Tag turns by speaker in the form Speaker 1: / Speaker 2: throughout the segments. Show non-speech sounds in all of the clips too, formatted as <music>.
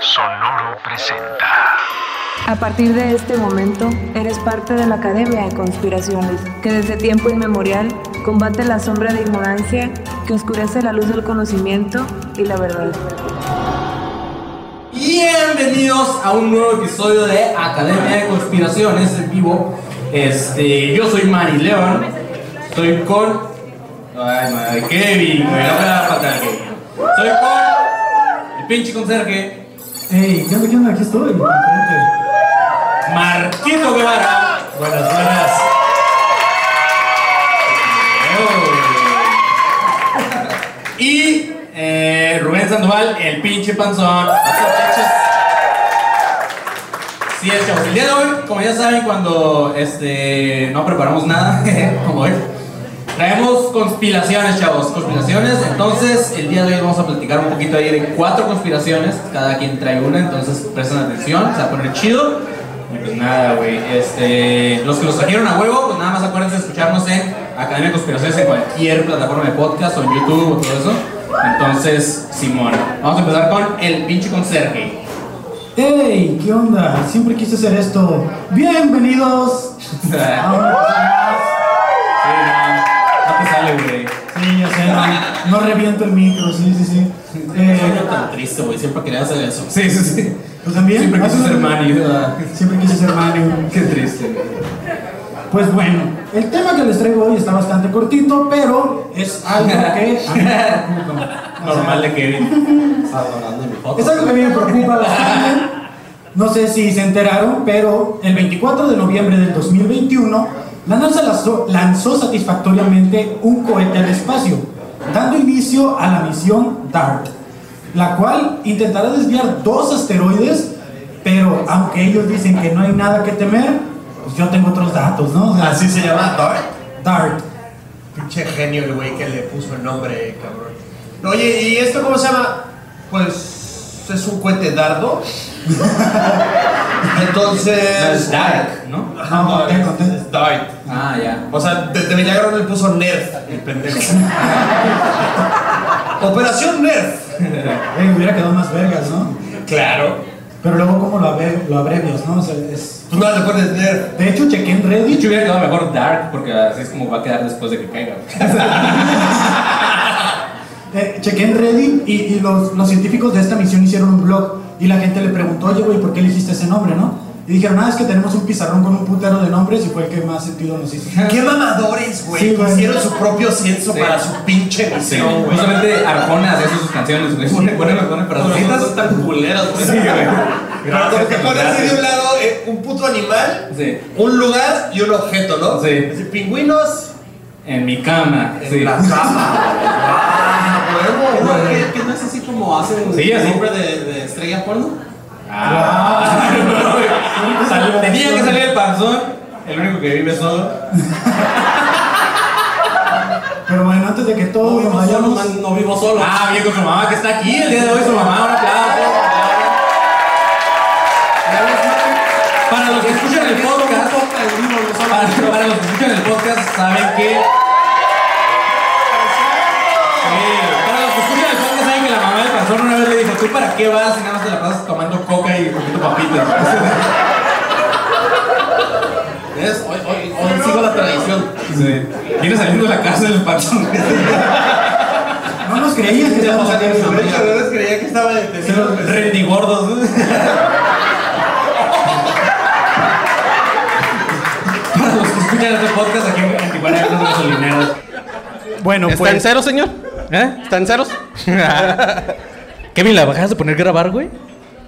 Speaker 1: Sonoro presenta.
Speaker 2: A partir de este momento, eres parte de la Academia de Conspiraciones, que desde tiempo inmemorial combate la sombra de ignorancia que oscurece la luz del conocimiento y la verdad.
Speaker 3: Bienvenidos a un nuevo episodio de Academia de Conspiraciones en vivo. Este, yo soy Manny León. Estoy con. Ay, madre, Kevin, me el Kevin. Soy con. El pinche conserje.
Speaker 4: Ey, ¿qué onda? ¿Qué onda? Aquí estoy.
Speaker 3: Marquito Guevara.
Speaker 4: Buenas, buenas.
Speaker 3: Y eh, Rubén Sandoval, el pinche panzón. Sí, es, chavos. El día de hoy, como ya saben, cuando este, no preparamos nada, <laughs> como hoy, traemos conspiraciones, chavos. Conspiraciones. Entonces, el día de hoy vamos a platicar un poquito ahí de cuatro conspiraciones. Cada quien trae una, entonces presten atención, se va a poner chido. Y pues nada, güey. Este, los que los trajeron a huevo, pues nada más acuérdense de escucharnos en Academia de Conspiraciones en cualquier plataforma de podcast o en YouTube o todo eso. Entonces, Simón, vamos a empezar con el pinche conserje.
Speaker 4: Ey, ¿qué onda? Siempre quise hacer esto. Bienvenidos <laughs> a
Speaker 3: no, no sale, güey.
Speaker 4: Sí, ya sé, no, no reviento el micro, sí, sí, sí. Eh,
Speaker 3: Soy tan triste, güey. Siempre quería hacer eso. Sí, sí, sí.
Speaker 4: ¿Tú también?
Speaker 3: Siempre quise
Speaker 4: ¿Haces
Speaker 3: ser. ¿verdad?
Speaker 4: Siempre quise ser Mario.
Speaker 3: Qué triste.
Speaker 4: Pues bueno, el tema que les traigo hoy está bastante cortito, pero es algo que <laughs> a.
Speaker 3: Normal de Kevin.
Speaker 4: Es algo que a mí me preocupa <laughs> bastante. No sé si se enteraron, pero el 24 de noviembre del 2021, la NASA lanzó, lanzó satisfactoriamente un cohete al espacio, dando inicio a la misión DART, la cual intentará desviar dos asteroides, pero aunque ellos dicen que no hay nada que temer, pues yo tengo otros datos, ¿no? O sea,
Speaker 5: Así se llama Dart.
Speaker 4: DART.
Speaker 5: Pinche genio el güey que le puso el nombre, cabrón. Oye, ¿y esto cómo se llama? Pues es un cohete dardo. <laughs>
Speaker 3: No, es
Speaker 5: Entonces.
Speaker 3: Dark, ¿no?
Speaker 5: Ajá,
Speaker 4: No, conté, conté.
Speaker 5: Es.
Speaker 3: Ah, ya.
Speaker 5: O sea, de, de milagro le puso Nerf, el pendejo. <laughs> Operación Nerf. <laughs>
Speaker 4: Eh, hubiera quedado más vergas, ¿no?
Speaker 5: Claro.
Speaker 4: Pero luego, ¿cómo lo, abre- lo abrevias, no? O sea, es...
Speaker 5: Tú no le pones Nerf.
Speaker 4: De hecho, chequé en
Speaker 3: De
Speaker 4: Reddit.
Speaker 3: hecho, hubiera quedado mejor Dark, porque así es como va a quedar después de que caiga. <laughs>
Speaker 4: Eh, chequé en Reddit y, y los, los científicos de esta misión hicieron un blog y la gente le preguntó, oye, güey, ¿por qué elegiste ese nombre, no? Y dijeron, nada, es que tenemos un pizarrón con un putero de nombres y fue el que más sentido nos hizo. <laughs>
Speaker 5: Qué mamadores, güey.
Speaker 4: Sí, güey.
Speaker 5: Hicieron su propio censo
Speaker 3: Sí.
Speaker 5: para su pinche
Speaker 3: Sí,
Speaker 5: misión, güey.
Speaker 3: justamente Arjona hacía sus canciones, güey. Pone, pone, pone frasecitas.
Speaker 5: tan culeras, güey.
Speaker 3: Sí, güey.
Speaker 5: Pero que pones así de un lado eh, un puto animal,
Speaker 3: Sí.
Speaker 5: un lugar y un objeto, ¿no?
Speaker 3: Sí.
Speaker 5: Así, pingüinos
Speaker 3: En mi cama.
Speaker 5: en
Speaker 3: Sí.
Speaker 5: la cama. <laughs> Ah, huevo.
Speaker 6: ¿qué, qué no es así como hacen
Speaker 3: Sí,
Speaker 6: nombre de, de estrella porno?
Speaker 3: Ah, Tenía que salir el panzón, el único que vive solo.
Speaker 4: Pero bueno, antes de que
Speaker 6: No
Speaker 4: todos
Speaker 6: vivo
Speaker 4: nos vayamos...
Speaker 6: no vivo solo.
Speaker 3: Ah, bien con su mamá que está aquí el día de hoy, su mamá, un aplauso. Para los que escuchan el podcast, para los que escuchan el podcast, saben que. Panzón una vez le dijo: ¿Tú para qué vas si nada más te la pasas tomando coca y comiendo papitas? <laughs>
Speaker 6: ¿Ves? Hoy, hoy, hoy sigo la tradición.
Speaker 3: Sí. Viene saliendo de la cárcel el panzón. <laughs>
Speaker 4: No nos creían que estábamos aquí.
Speaker 5: Hecho, de verdad creía que estaba detenido. pues.
Speaker 3: Rendigordos. <laughs> Para los que escuchan este podcast aquí en Tijuana hay unos gasolineros.
Speaker 4: Bueno,
Speaker 6: ¿Está
Speaker 4: pues...
Speaker 6: en ceros, señor?
Speaker 3: ¿Eh?
Speaker 6: ¿Está en ceros?
Speaker 3: Kevin, ¿la bajas de poner grabar, güey?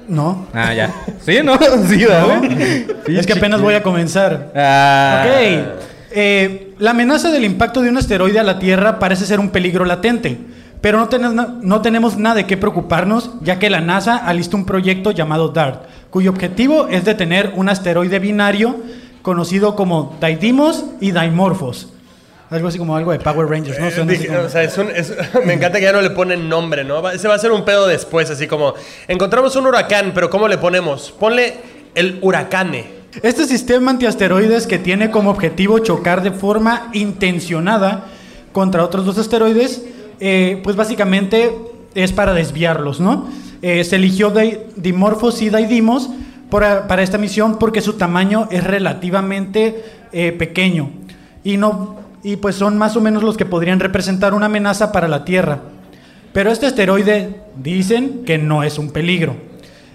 Speaker 4: No,
Speaker 3: Ah, ya. <laughs> Sí, ¿no? <laughs> Sí, güey.
Speaker 4: es que apenas voy a comenzar.
Speaker 3: Ah.
Speaker 4: Ok. Eh, la amenaza del impacto de un asteroide a la Tierra parece ser un peligro latente, pero no, na- no tenemos nada de qué preocuparnos, ya que la NASA alista un proyecto llamado DART, cuyo objetivo es detener un asteroide binario conocido como Didymos y Dimorphos. Algo así como algo de Power Rangers, ¿no? Suena así
Speaker 5: Dije,
Speaker 4: como-
Speaker 5: o sea, es un- es- <laughs> me encanta que ya no le ponen nombre, ¿no? Va- Ese va a ser un pedo después, así como encontramos un huracán, pero ¿cómo le ponemos? Ponle el huracane.
Speaker 4: Este sistema antiasteroides que tiene como objetivo chocar de forma intencionada contra otros dos asteroides, eh, pues básicamente es para desviarlos, ¿no? eh, se eligió Di- Dimorphos y Daidimos para, para esta misión porque su tamaño es relativamente eh, pequeño y, no, y pues son más o menos los que podrían representar una amenaza para la Tierra. Pero este asteroide dicen que no es un peligro.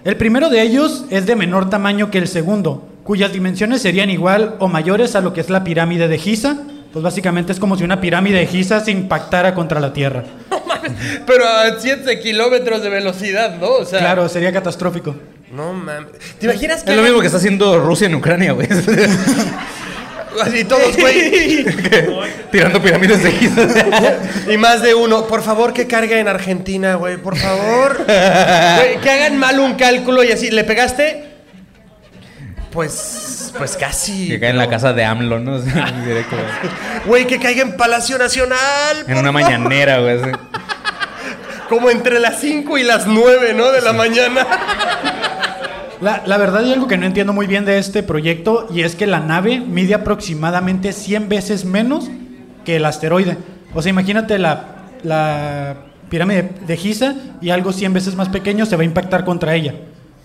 Speaker 4: El primero de ellos es de menor tamaño que el segundo, cuyas dimensiones serían igual o mayores a lo que es la pirámide de Giza. Pues básicamente es como si una pirámide de Giza se impactara contra la Tierra. <laughs>
Speaker 5: Pero a 7 kilómetros de velocidad, ¿no? O sea,
Speaker 4: Claro, sería catastrófico.
Speaker 5: No mames. ¿Te imaginas que
Speaker 7: Es lo mismo que está haciendo Rusia en Ucrania, güey. <laughs>
Speaker 5: Así todos, güey. <laughs>
Speaker 7: Tirando pirámides de Giza. <laughs>
Speaker 5: Y más de uno. Por favor, que cargue en Argentina, güey. Por favor. Güey, que hagan mal un cálculo y así. ¿Le pegaste? Pues. Pues casi.
Speaker 7: Que cae en la casa de AMLO, ¿no? <laughs> Directo, güey.
Speaker 5: Güey, que caiga en Palacio Nacional.
Speaker 7: En una
Speaker 5: favor.
Speaker 7: mañanera, güey.
Speaker 5: Como entre las 5 y las 9, ¿no? De la mañana.
Speaker 4: La, la verdad hay algo que no entiendo muy bien de este proyecto y es que la nave mide aproximadamente 100 veces menos que el asteroide. O sea, imagínate la, la pirámide de Giza y algo 100 veces más pequeño se va a impactar contra ella,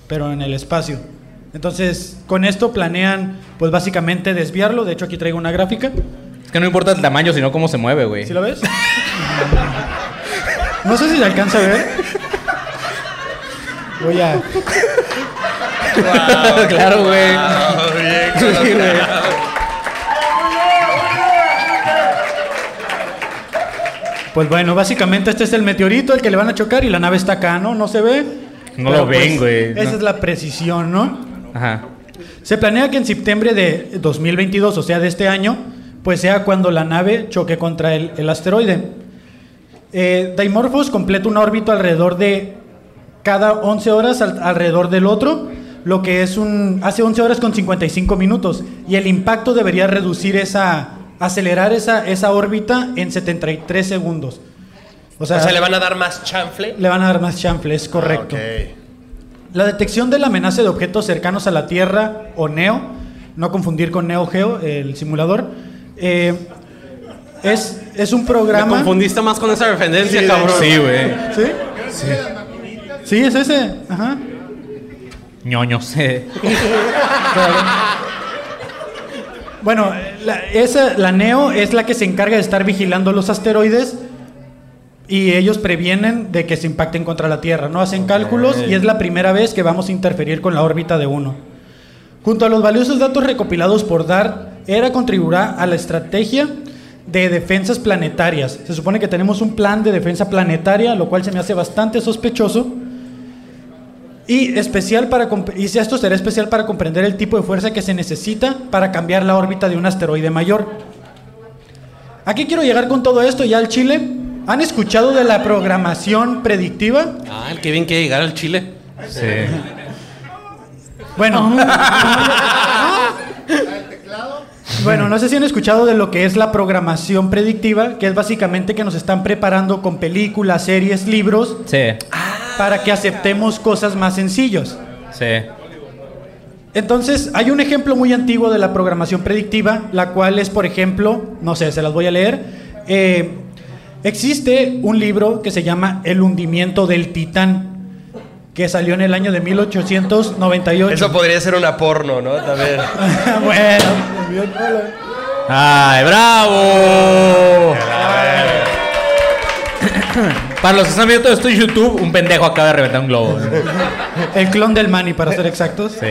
Speaker 4: pero en el espacio. Entonces, con esto planean, pues básicamente desviarlo. De hecho, aquí traigo una gráfica.
Speaker 7: Es que no importa el tamaño, sino cómo se mueve, güey.
Speaker 4: ¿Sí lo ves? <laughs> No sé si se alcanza a ver. Voy a... <laughs>
Speaker 7: claro, güey. Sí, güey.
Speaker 4: Pues bueno, básicamente este es el meteorito al que le van a chocar y la nave está acá, ¿no? No se ve.
Speaker 7: No
Speaker 4: Pero,
Speaker 7: lo ven,
Speaker 4: pues,
Speaker 7: güey.
Speaker 4: Esa
Speaker 7: No.
Speaker 4: es la precisión, ¿no?
Speaker 7: Ajá.
Speaker 4: Se planea que en septiembre de 2022, o sea, de este año, pues sea cuando la nave choque contra el, el asteroide. Eh, Dimorphos completa una órbita alrededor de cada 11 horas al- alrededor del otro, lo que es un hace 11 horas con 55 minutos y el impacto debería reducir esa acelerar esa esa órbita en 73 segundos. O sea,
Speaker 5: O sea, le van a dar más chanfle.
Speaker 4: le van a dar más chanfle, es correcto.
Speaker 5: Ah, ok.
Speaker 4: La detección de la amenaza de objetos cercanos a la Tierra o NEO, no confundir con Neo Geo, el simulador, eh, es, es un
Speaker 3: Me
Speaker 4: programa.
Speaker 3: confundiste más con esa referencia,
Speaker 4: Sí,
Speaker 3: cabrón.
Speaker 7: Sí, güey.
Speaker 4: ¿Sí? Sí, es ese. Ajá.
Speaker 7: Ñoños. eh. <laughs>
Speaker 4: Bueno, la, esa, la NEO es la que se encarga de estar vigilando los asteroides y ellos previenen de que se impacten contra la Tierra, ¿no? Hacen cálculos y es la primera vez que vamos a interferir con la órbita de uno. Junto a los valiosos datos recopilados por DART, ERA contribuirá a la estrategia de defensas planetarias. Se supone que tenemos un plan de defensa planetaria, lo cual se me hace bastante sospechoso. Y, especial para, y esto será especial para comprender el tipo de fuerza que se necesita para cambiar la órbita de un asteroide mayor. Aquí quiero llegar con todo esto ya al Chile. ¿Han escuchado de la programación predictiva?
Speaker 3: Ah, el que bien quiere llegar al Chile.
Speaker 7: Sí.
Speaker 4: Bueno. <laughs> Bueno, no sé si han escuchado de lo que es la programación predictiva, que es básicamente que nos están preparando con películas, series, libros,
Speaker 7: Sí.
Speaker 4: Para que aceptemos cosas más sencillos.
Speaker 7: Sí.
Speaker 4: Entonces, hay un ejemplo muy antiguo de la programación predictiva, la cual es, por ejemplo, no sé, se las voy a leer. Eh, existe un libro que se llama El hundimiento del Titán, que salió en el año de 1898.
Speaker 5: Eso podría ser una porno, ¿no? También. <laughs>
Speaker 4: bueno,
Speaker 7: ¡Ay, bravo! <coughs> Para los que están viendo todo esto en YouTube, un pendejo acaba de reventar un globo.
Speaker 4: el clon del Manny, para ser exactos.
Speaker 7: Sí.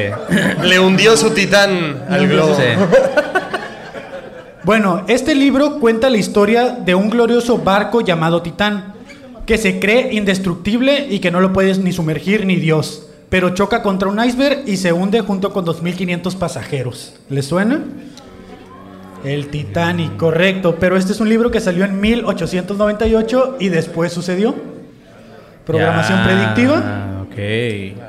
Speaker 5: Le hundió su titán al globo.
Speaker 7: Sí.
Speaker 4: Bueno, este libro cuenta la historia de un glorioso barco llamado Titán, que se cree indestructible y que no lo puedes ni sumergir ni Dios, pero choca contra un iceberg y se hunde junto con 2.500 pasajeros. ¿Le suena? El Titanic, correcto, pero este es un libro que salió en 1898 y después sucedió. Programación
Speaker 7: Ya,
Speaker 4: predictiva.
Speaker 7: Ok.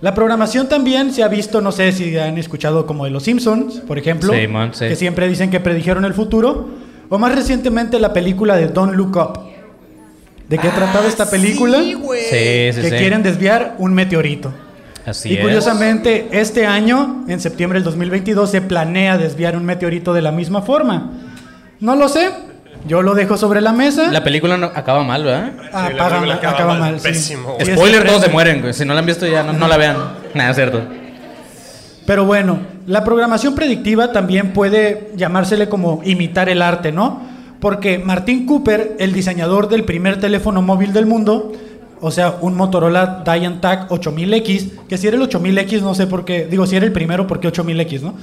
Speaker 4: La programación también se ha visto, no sé si han escuchado como de los Simpsons, por ejemplo,
Speaker 7: Sí, man, sí.
Speaker 4: que siempre dicen que predijeron el futuro, o más recientemente la película de Don't Look Up. ¿De qué trataba esta película?
Speaker 7: Sí, sí,
Speaker 4: que
Speaker 7: sí.
Speaker 4: quieren desviar un meteorito.
Speaker 7: Así
Speaker 4: y
Speaker 7: es.
Speaker 4: curiosamente, este año, en septiembre del 2022, se planea desviar un meteorito de la misma forma. No lo sé, Yo lo dejo sobre la mesa.
Speaker 3: La película no- acaba mal, ¿verdad?
Speaker 4: Ah,
Speaker 5: Sí, la acaba
Speaker 4: acaba
Speaker 5: mal,
Speaker 4: mal, sí.
Speaker 5: pésimo,
Speaker 3: Spoiler, todos se mueren, güey. Si no la han visto ya, no, no la vean. <laughs> Nada, es cierto.
Speaker 4: Pero bueno, la programación predictiva también puede llamársele como imitar el arte, ¿no? Porque Martin Cooper, el diseñador del primer teléfono móvil del mundo, o sea, un Motorola Diantac 8000X, que si era el 8000X, no sé por qué, digo, si era el primero, ¿por qué 8000X, no?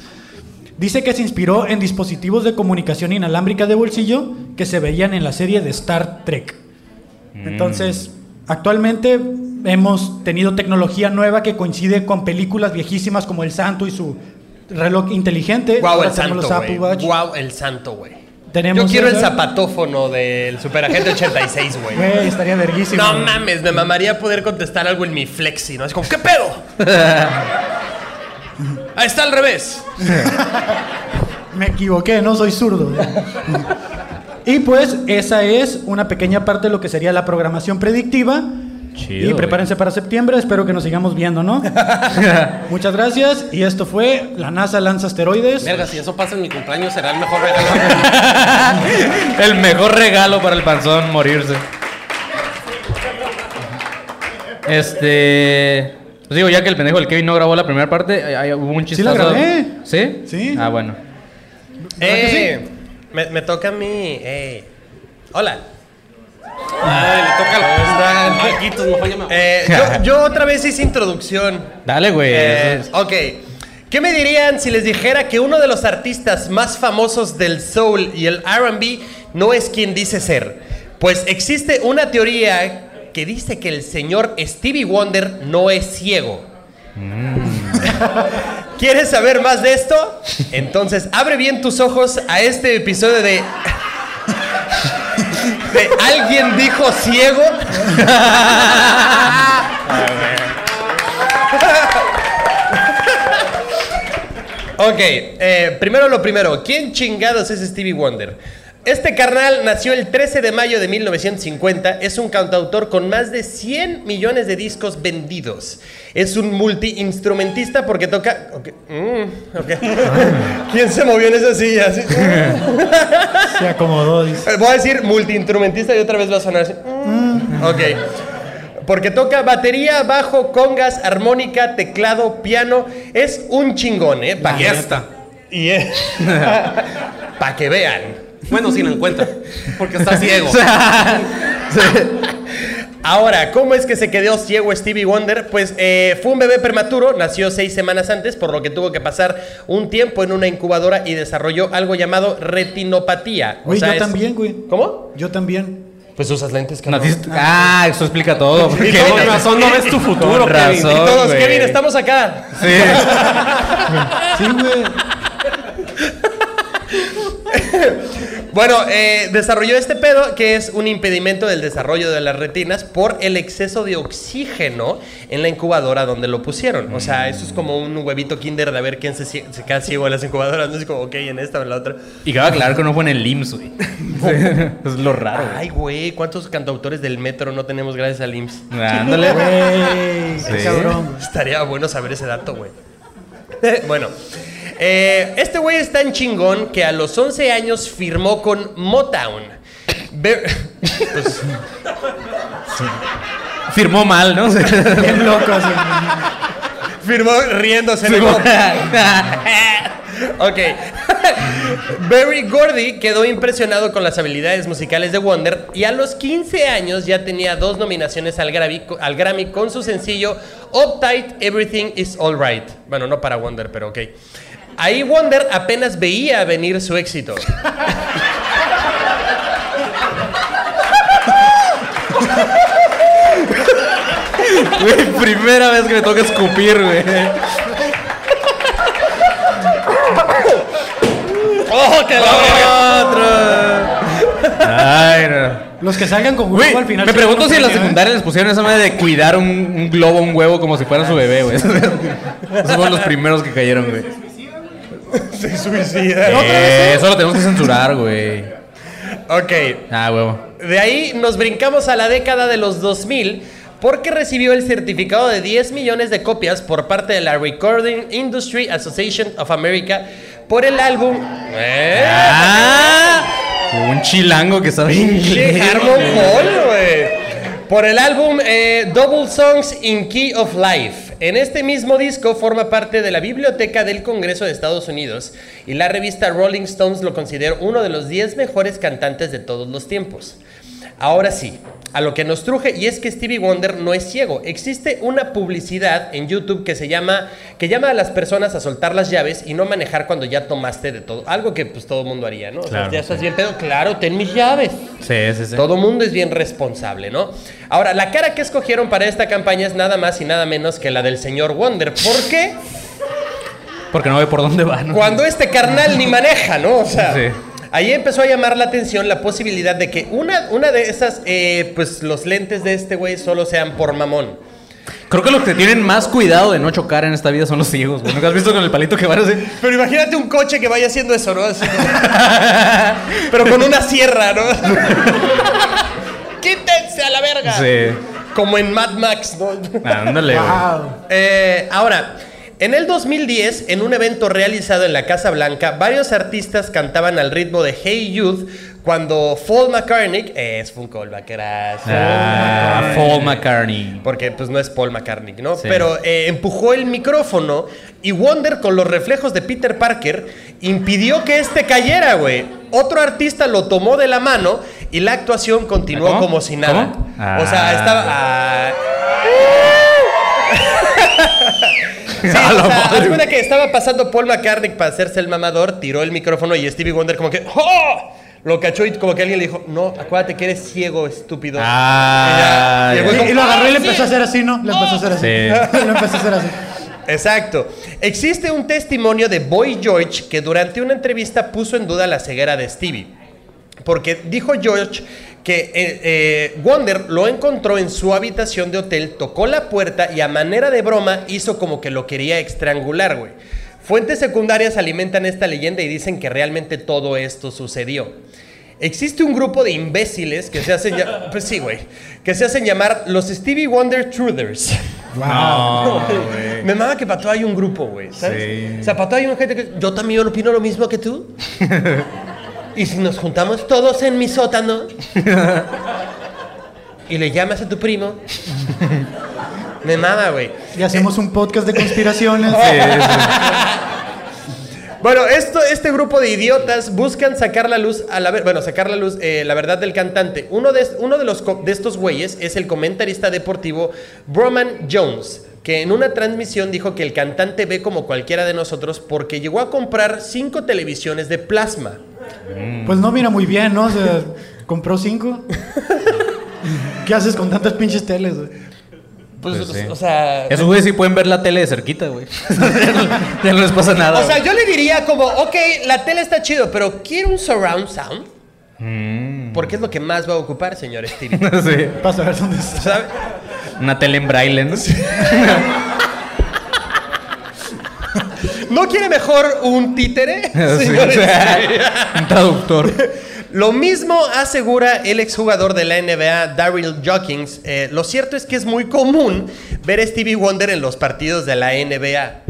Speaker 4: Dice que se inspiró en dispositivos de comunicación inalámbrica de bolsillo que se veían en la serie de Star Trek. Entonces, actualmente hemos tenido tecnología nueva que coincide con películas viejísimas como El Santo y su reloj inteligente. Ahora
Speaker 5: el santo. Guau, el santo, güey.
Speaker 4: Tenemos
Speaker 5: Yo quiero el zapatófono del Superagente 86, güey.
Speaker 4: Güey, estaría verguísimo.
Speaker 5: No mames, me mamaría poder contestar algo en mi flexi, ¿no? Es como, ¿qué pedo? <laughs> Ahí está al revés. <laughs>
Speaker 4: Me equivoqué, no soy zurdo. y pues esa es una pequeña parte de lo que sería la programación predictiva.
Speaker 3: Chido,
Speaker 4: y prepárense para septiembre, espero que nos sigamos viendo, ¿no? <laughs> Muchas gracias. Y esto fue La NASA lanza asteroides.
Speaker 8: Verga, si eso pasa en mi cumpleaños será el mejor regalo. <laughs>
Speaker 3: El mejor regalo para el panzón, morirse. Este. Pues digo, ya que el pendejo del Kevin no grabó la primera parte, hay- hay- hubo un
Speaker 4: Sí la grabé.
Speaker 3: ¿Sí?
Speaker 4: Sí.
Speaker 3: Ah, bueno.
Speaker 5: Eh, me, me toca a mí. Eh. Hola.
Speaker 8: Ay, le toca mejor.
Speaker 5: Eh, yo, yo otra vez hice introducción.
Speaker 3: Dale, güey.
Speaker 5: Eh,
Speaker 3: eso es-
Speaker 5: ok. ¿Qué me dirían si les dijera que uno de los artistas más famosos del soul y el RB no es quien dice ser? Pues existe una teoría que dice que el señor Stevie Wonder no es ciego. <laughs> ¿Quieres saber más de esto? Entonces abre bien tus ojos a este episodio de... <laughs> ¿Alguien dijo ciego? <laughs> Ok, eh, primero lo primero. ¿Quién chingados es Stevie Wonder? Este carnal nació el 13 de mayo de 1950. Es un cantautor con más de 100 millones de discos vendidos. Es un multiinstrumentista porque toca. mm. <laughs> ¿Quién se movió en esa silla? Así. <laughs>
Speaker 4: Se acomodó, dice.
Speaker 5: Eh, Voy a decir multiinstrumentista y otra vez va a sonar así. Mm, Ok. Porque toca batería, bajo, congas, armónica, teclado, piano. Es un chingón, ¿eh? Pa'
Speaker 8: Y
Speaker 5: que-
Speaker 8: esta.
Speaker 5: Y es. <laughs> Para que vean.
Speaker 8: Bueno, si la encuentra. Porque está ciego. <laughs>
Speaker 5: Ahora, ¿cómo es que se quedó ciego Stevie Wonder? Pues eh, fue un bebé prematuro, nació seis semanas antes, por lo que tuvo que pasar un tiempo en una incubadora y desarrolló algo llamado retinopatía. O
Speaker 4: Güey,
Speaker 5: sea,
Speaker 4: yo
Speaker 5: es-
Speaker 4: también, güey.
Speaker 5: ¿Cómo?
Speaker 4: Yo también.
Speaker 5: Pues usas lentes, cabrón.
Speaker 3: Naciste- Ah, eso explica todo. <laughs> porque-
Speaker 5: Y
Speaker 8: Con razón no ves tu futuro,
Speaker 3: Con
Speaker 8: Kevin.
Speaker 3: razón.
Speaker 5: Y todos,
Speaker 3: güey.
Speaker 5: Kevin, estamos acá.
Speaker 3: Sí. <laughs>
Speaker 4: Sí, güey. <laughs>
Speaker 5: Bueno, eh, desarrolló este pedo que es un impedimento del desarrollo de las retinas por el exceso de oxígeno en la incubadora donde lo pusieron. O sea, eso es como un huevito kinder de a ver quién se, se queda ciego en las incubadoras. No es como, ok, en esta o en la otra.
Speaker 3: Y cabe aclarar que no fue en el IMSS, güey. <laughs> <laughs> es lo raro. güey.
Speaker 5: Ay, güey, ¿cuántos cantautores del metro no tenemos gracias al IMSS?
Speaker 3: Ándale.
Speaker 4: Güey, qué
Speaker 3: Sí.
Speaker 5: Estaría bueno saber ese dato, güey. bueno, eh, este güey es tan chingón que a los 11 años firmó con Motown. Pues,
Speaker 3: Firmó mal, ¿no? <laughs>
Speaker 4: Bien loco
Speaker 5: firmó riéndose. Como- ok. Barry Gordy quedó impresionado con las habilidades musicales de Wonder y a los 15 años ya tenía dos nominaciones al Grammy, al Grammy con su sencillo Uptight Everything is Alright. Bueno, no para Wonder, pero ok. Ahí Wonder apenas veía venir su éxito.
Speaker 3: Güey, primera vez que me toca escupir, güey.
Speaker 5: ¡Oh, que la.
Speaker 3: Ay, no.
Speaker 4: Los que salgan con huevo al final.
Speaker 3: me pregunto si en la
Speaker 4: ¿eh?
Speaker 3: secundaria les pusieron esa madre de cuidar un, un globo, un huevo, como si fuera su bebé, güey. <laughs> Esos fueron los primeros que cayeron, güey. <laughs>
Speaker 5: Se suicida.
Speaker 3: Eh, eso lo tenemos que censurar, güey.
Speaker 5: Ok.
Speaker 3: Ah, huevo.
Speaker 5: De ahí nos brincamos a la década de los 2000 porque recibió el certificado de 10 millones de copias por parte de la Recording Industry Association of America por el álbum... ¿Eh?
Speaker 3: Ah, Un chilango que sabe inglés.
Speaker 5: Harmon Hall, güey. Por el álbum eh, Double Songs in Key of Life. En este mismo disco forma parte de la biblioteca del Congreso de Estados Unidos y la revista Rolling Stones lo considera uno de los 10 mejores cantantes de todos los tiempos. Ahora sí, a lo que nos truje y es que Stevie Wonder no es ciego. Existe una publicidad en YouTube que se llama que llama a las personas a soltar las llaves y no manejar cuando ya tomaste de todo, algo que pues todo mundo haría, ¿no? O sea, ya estás
Speaker 3: sí.
Speaker 5: bien pedo, claro, ten mis llaves.
Speaker 3: Sí, sí, sí.
Speaker 5: Todo mundo es bien responsable, ¿no? Ahora, la cara que escogieron para esta campaña es nada más y nada menos que la del señor Wonder. ¿Por qué?
Speaker 3: Porque no ve por dónde va, ¿no?
Speaker 5: Cuando este carnal ni maneja, ¿no? O sea,
Speaker 3: Sí.
Speaker 5: Ahí empezó a llamar la atención la posibilidad de que una, una de esas, eh, pues los lentes de este güey solo sean por mamón.
Speaker 3: Creo que los que tienen más cuidado de no chocar en esta vida son los ciegos, güey. ¿Nunca has visto con el palito que van así?
Speaker 5: Pero imagínate un coche que vaya haciendo eso, ¿no? Así como- <laughs> Pero con una sierra, ¿no? <laughs> ¡Quítense a la verga!
Speaker 3: Sí.
Speaker 5: Como en Mad Max, ¿no?
Speaker 3: Ándale, güey.
Speaker 5: Eh, ahora, en el 2010, en un evento realizado en la Casa Blanca, varios artistas cantaban al ritmo de Hey Youth cuando Paul McCartney, eh, es un callback, gracias.
Speaker 3: Ah, Paul McCartney.
Speaker 5: Porque pues no es Paul McCartney, ¿no?
Speaker 3: Sí.
Speaker 5: Pero eh, empujó el micrófono y Wonder con los reflejos de Peter Parker impidió que este cayera, güey. Otro artista lo tomó de la mano y la actuación continuó
Speaker 3: ¿Cómo?
Speaker 5: como si nada.
Speaker 3: ¿Cómo?
Speaker 5: O sea,
Speaker 3: Ah.
Speaker 5: estaba... ah. Sí, <laughs>
Speaker 3: A
Speaker 5: o
Speaker 3: la
Speaker 5: sea,
Speaker 3: madre.
Speaker 5: que estaba pasando Paul McCartney para hacerse el mamador, tiró el micrófono y Stevie Wonder como que ¡Oh! Lo cachó y como que alguien le dijo, no, acuérdate que eres ciego, estúpido.
Speaker 3: Ah,
Speaker 5: Y ya- y güey
Speaker 4: Y,
Speaker 5: como,
Speaker 4: y lo agarró y le
Speaker 5: "Ah,
Speaker 4: empezó
Speaker 5: sí".
Speaker 4: a hacer así, ¿no? Le empezó a hacer así.
Speaker 3: Sí. <laughs>
Speaker 4: lo empezó a hacer así.
Speaker 5: Exacto. Existe un testimonio de Boy George que durante una entrevista puso en duda la ceguera de Stevie. Porque dijo George que eh, eh, Wonder lo encontró en su habitación de hotel, tocó la puerta y a manera de broma hizo como que lo quería estrangular, güey. Fuentes secundarias alimentan esta leyenda y dicen que realmente todo esto sucedió. Existe un grupo de imbéciles que se hacen <laughs> pues sí, güey, que se hacen llamar los Stevie Wonder Truthers.
Speaker 3: No, <laughs> güey.
Speaker 5: Me mama que para todo hay un grupo, güey, ¿sabes?
Speaker 3: Sí.
Speaker 5: O sea, para todo hay una gente que... Yo también opino lo mismo que tú. <laughs> y si nos juntamos todos en mi sótano <laughs> y le llamas a tu primo, <laughs> me mama, güey.
Speaker 4: Y hacemos un podcast de conspiraciones. <laughs>
Speaker 5: Bueno, esto, este grupo de idiotas buscan sacar la luz a la bueno, sacar la luz eh, la verdad del cantante. Uno de, uno de los de estos güeyes es el comentarista deportivo Broman Jones, que en una transmisión dijo que el cantante ve como cualquiera de nosotros porque llegó a comprar cinco televisiones de plasma.
Speaker 4: Pues no mira muy bien, ¿no? O sea, compró cinco. ¿Qué haces con tantas pinches teles? güey?
Speaker 5: Pues,
Speaker 3: Pues sí.
Speaker 5: o sea,
Speaker 3: Esos güeyes sí pueden ver la tele de cerquita, güey. <laughs> ya no les pasa nada.
Speaker 5: o sea,
Speaker 3: güey.
Speaker 5: yo le diría como, ok, la tele está chido, pero quiero un surround sound. Porque es lo que más va a ocupar, señor Stevie. <laughs>
Speaker 3: Sí.
Speaker 4: Para saber dónde está.
Speaker 5: ¿Sabe?
Speaker 3: Una tele en braille, ¿no? <laughs>
Speaker 5: ¿No quiere mejor un títere? <laughs>
Speaker 3: Sí,
Speaker 5: señor
Speaker 3: o <laughs> sea, un traductor. <laughs>
Speaker 5: Lo mismo asegura el exjugador de la NBA, Daryl Jokings. Eh, lo cierto es que es muy común ver a Stevie Wonder en los partidos de la NBA.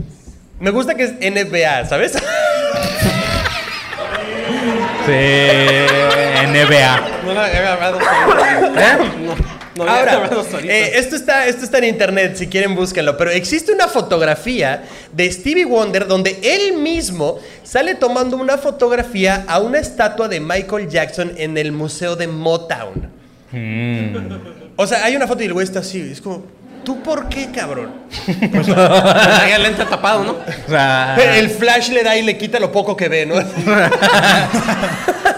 Speaker 5: Me gusta que es NBA, ¿sabes?
Speaker 3: Sí, NBA.
Speaker 8: No lo había hablado No,
Speaker 5: Ahora, eh, esto, está, esto está en internet, si quieren búsquenlo, pero existe una fotografía de Stevie Wonder donde él mismo sale tomando una fotografía a una estatua de Michael Jackson en el Museo de Motown. O sea, hay una foto y el güey está así, es como, ¿tú por qué, cabrón?
Speaker 8: Traía el lente tapado, ¿no?
Speaker 3: O sea,
Speaker 5: El flash le da y le quita lo poco que ve, ¿no? <laughs>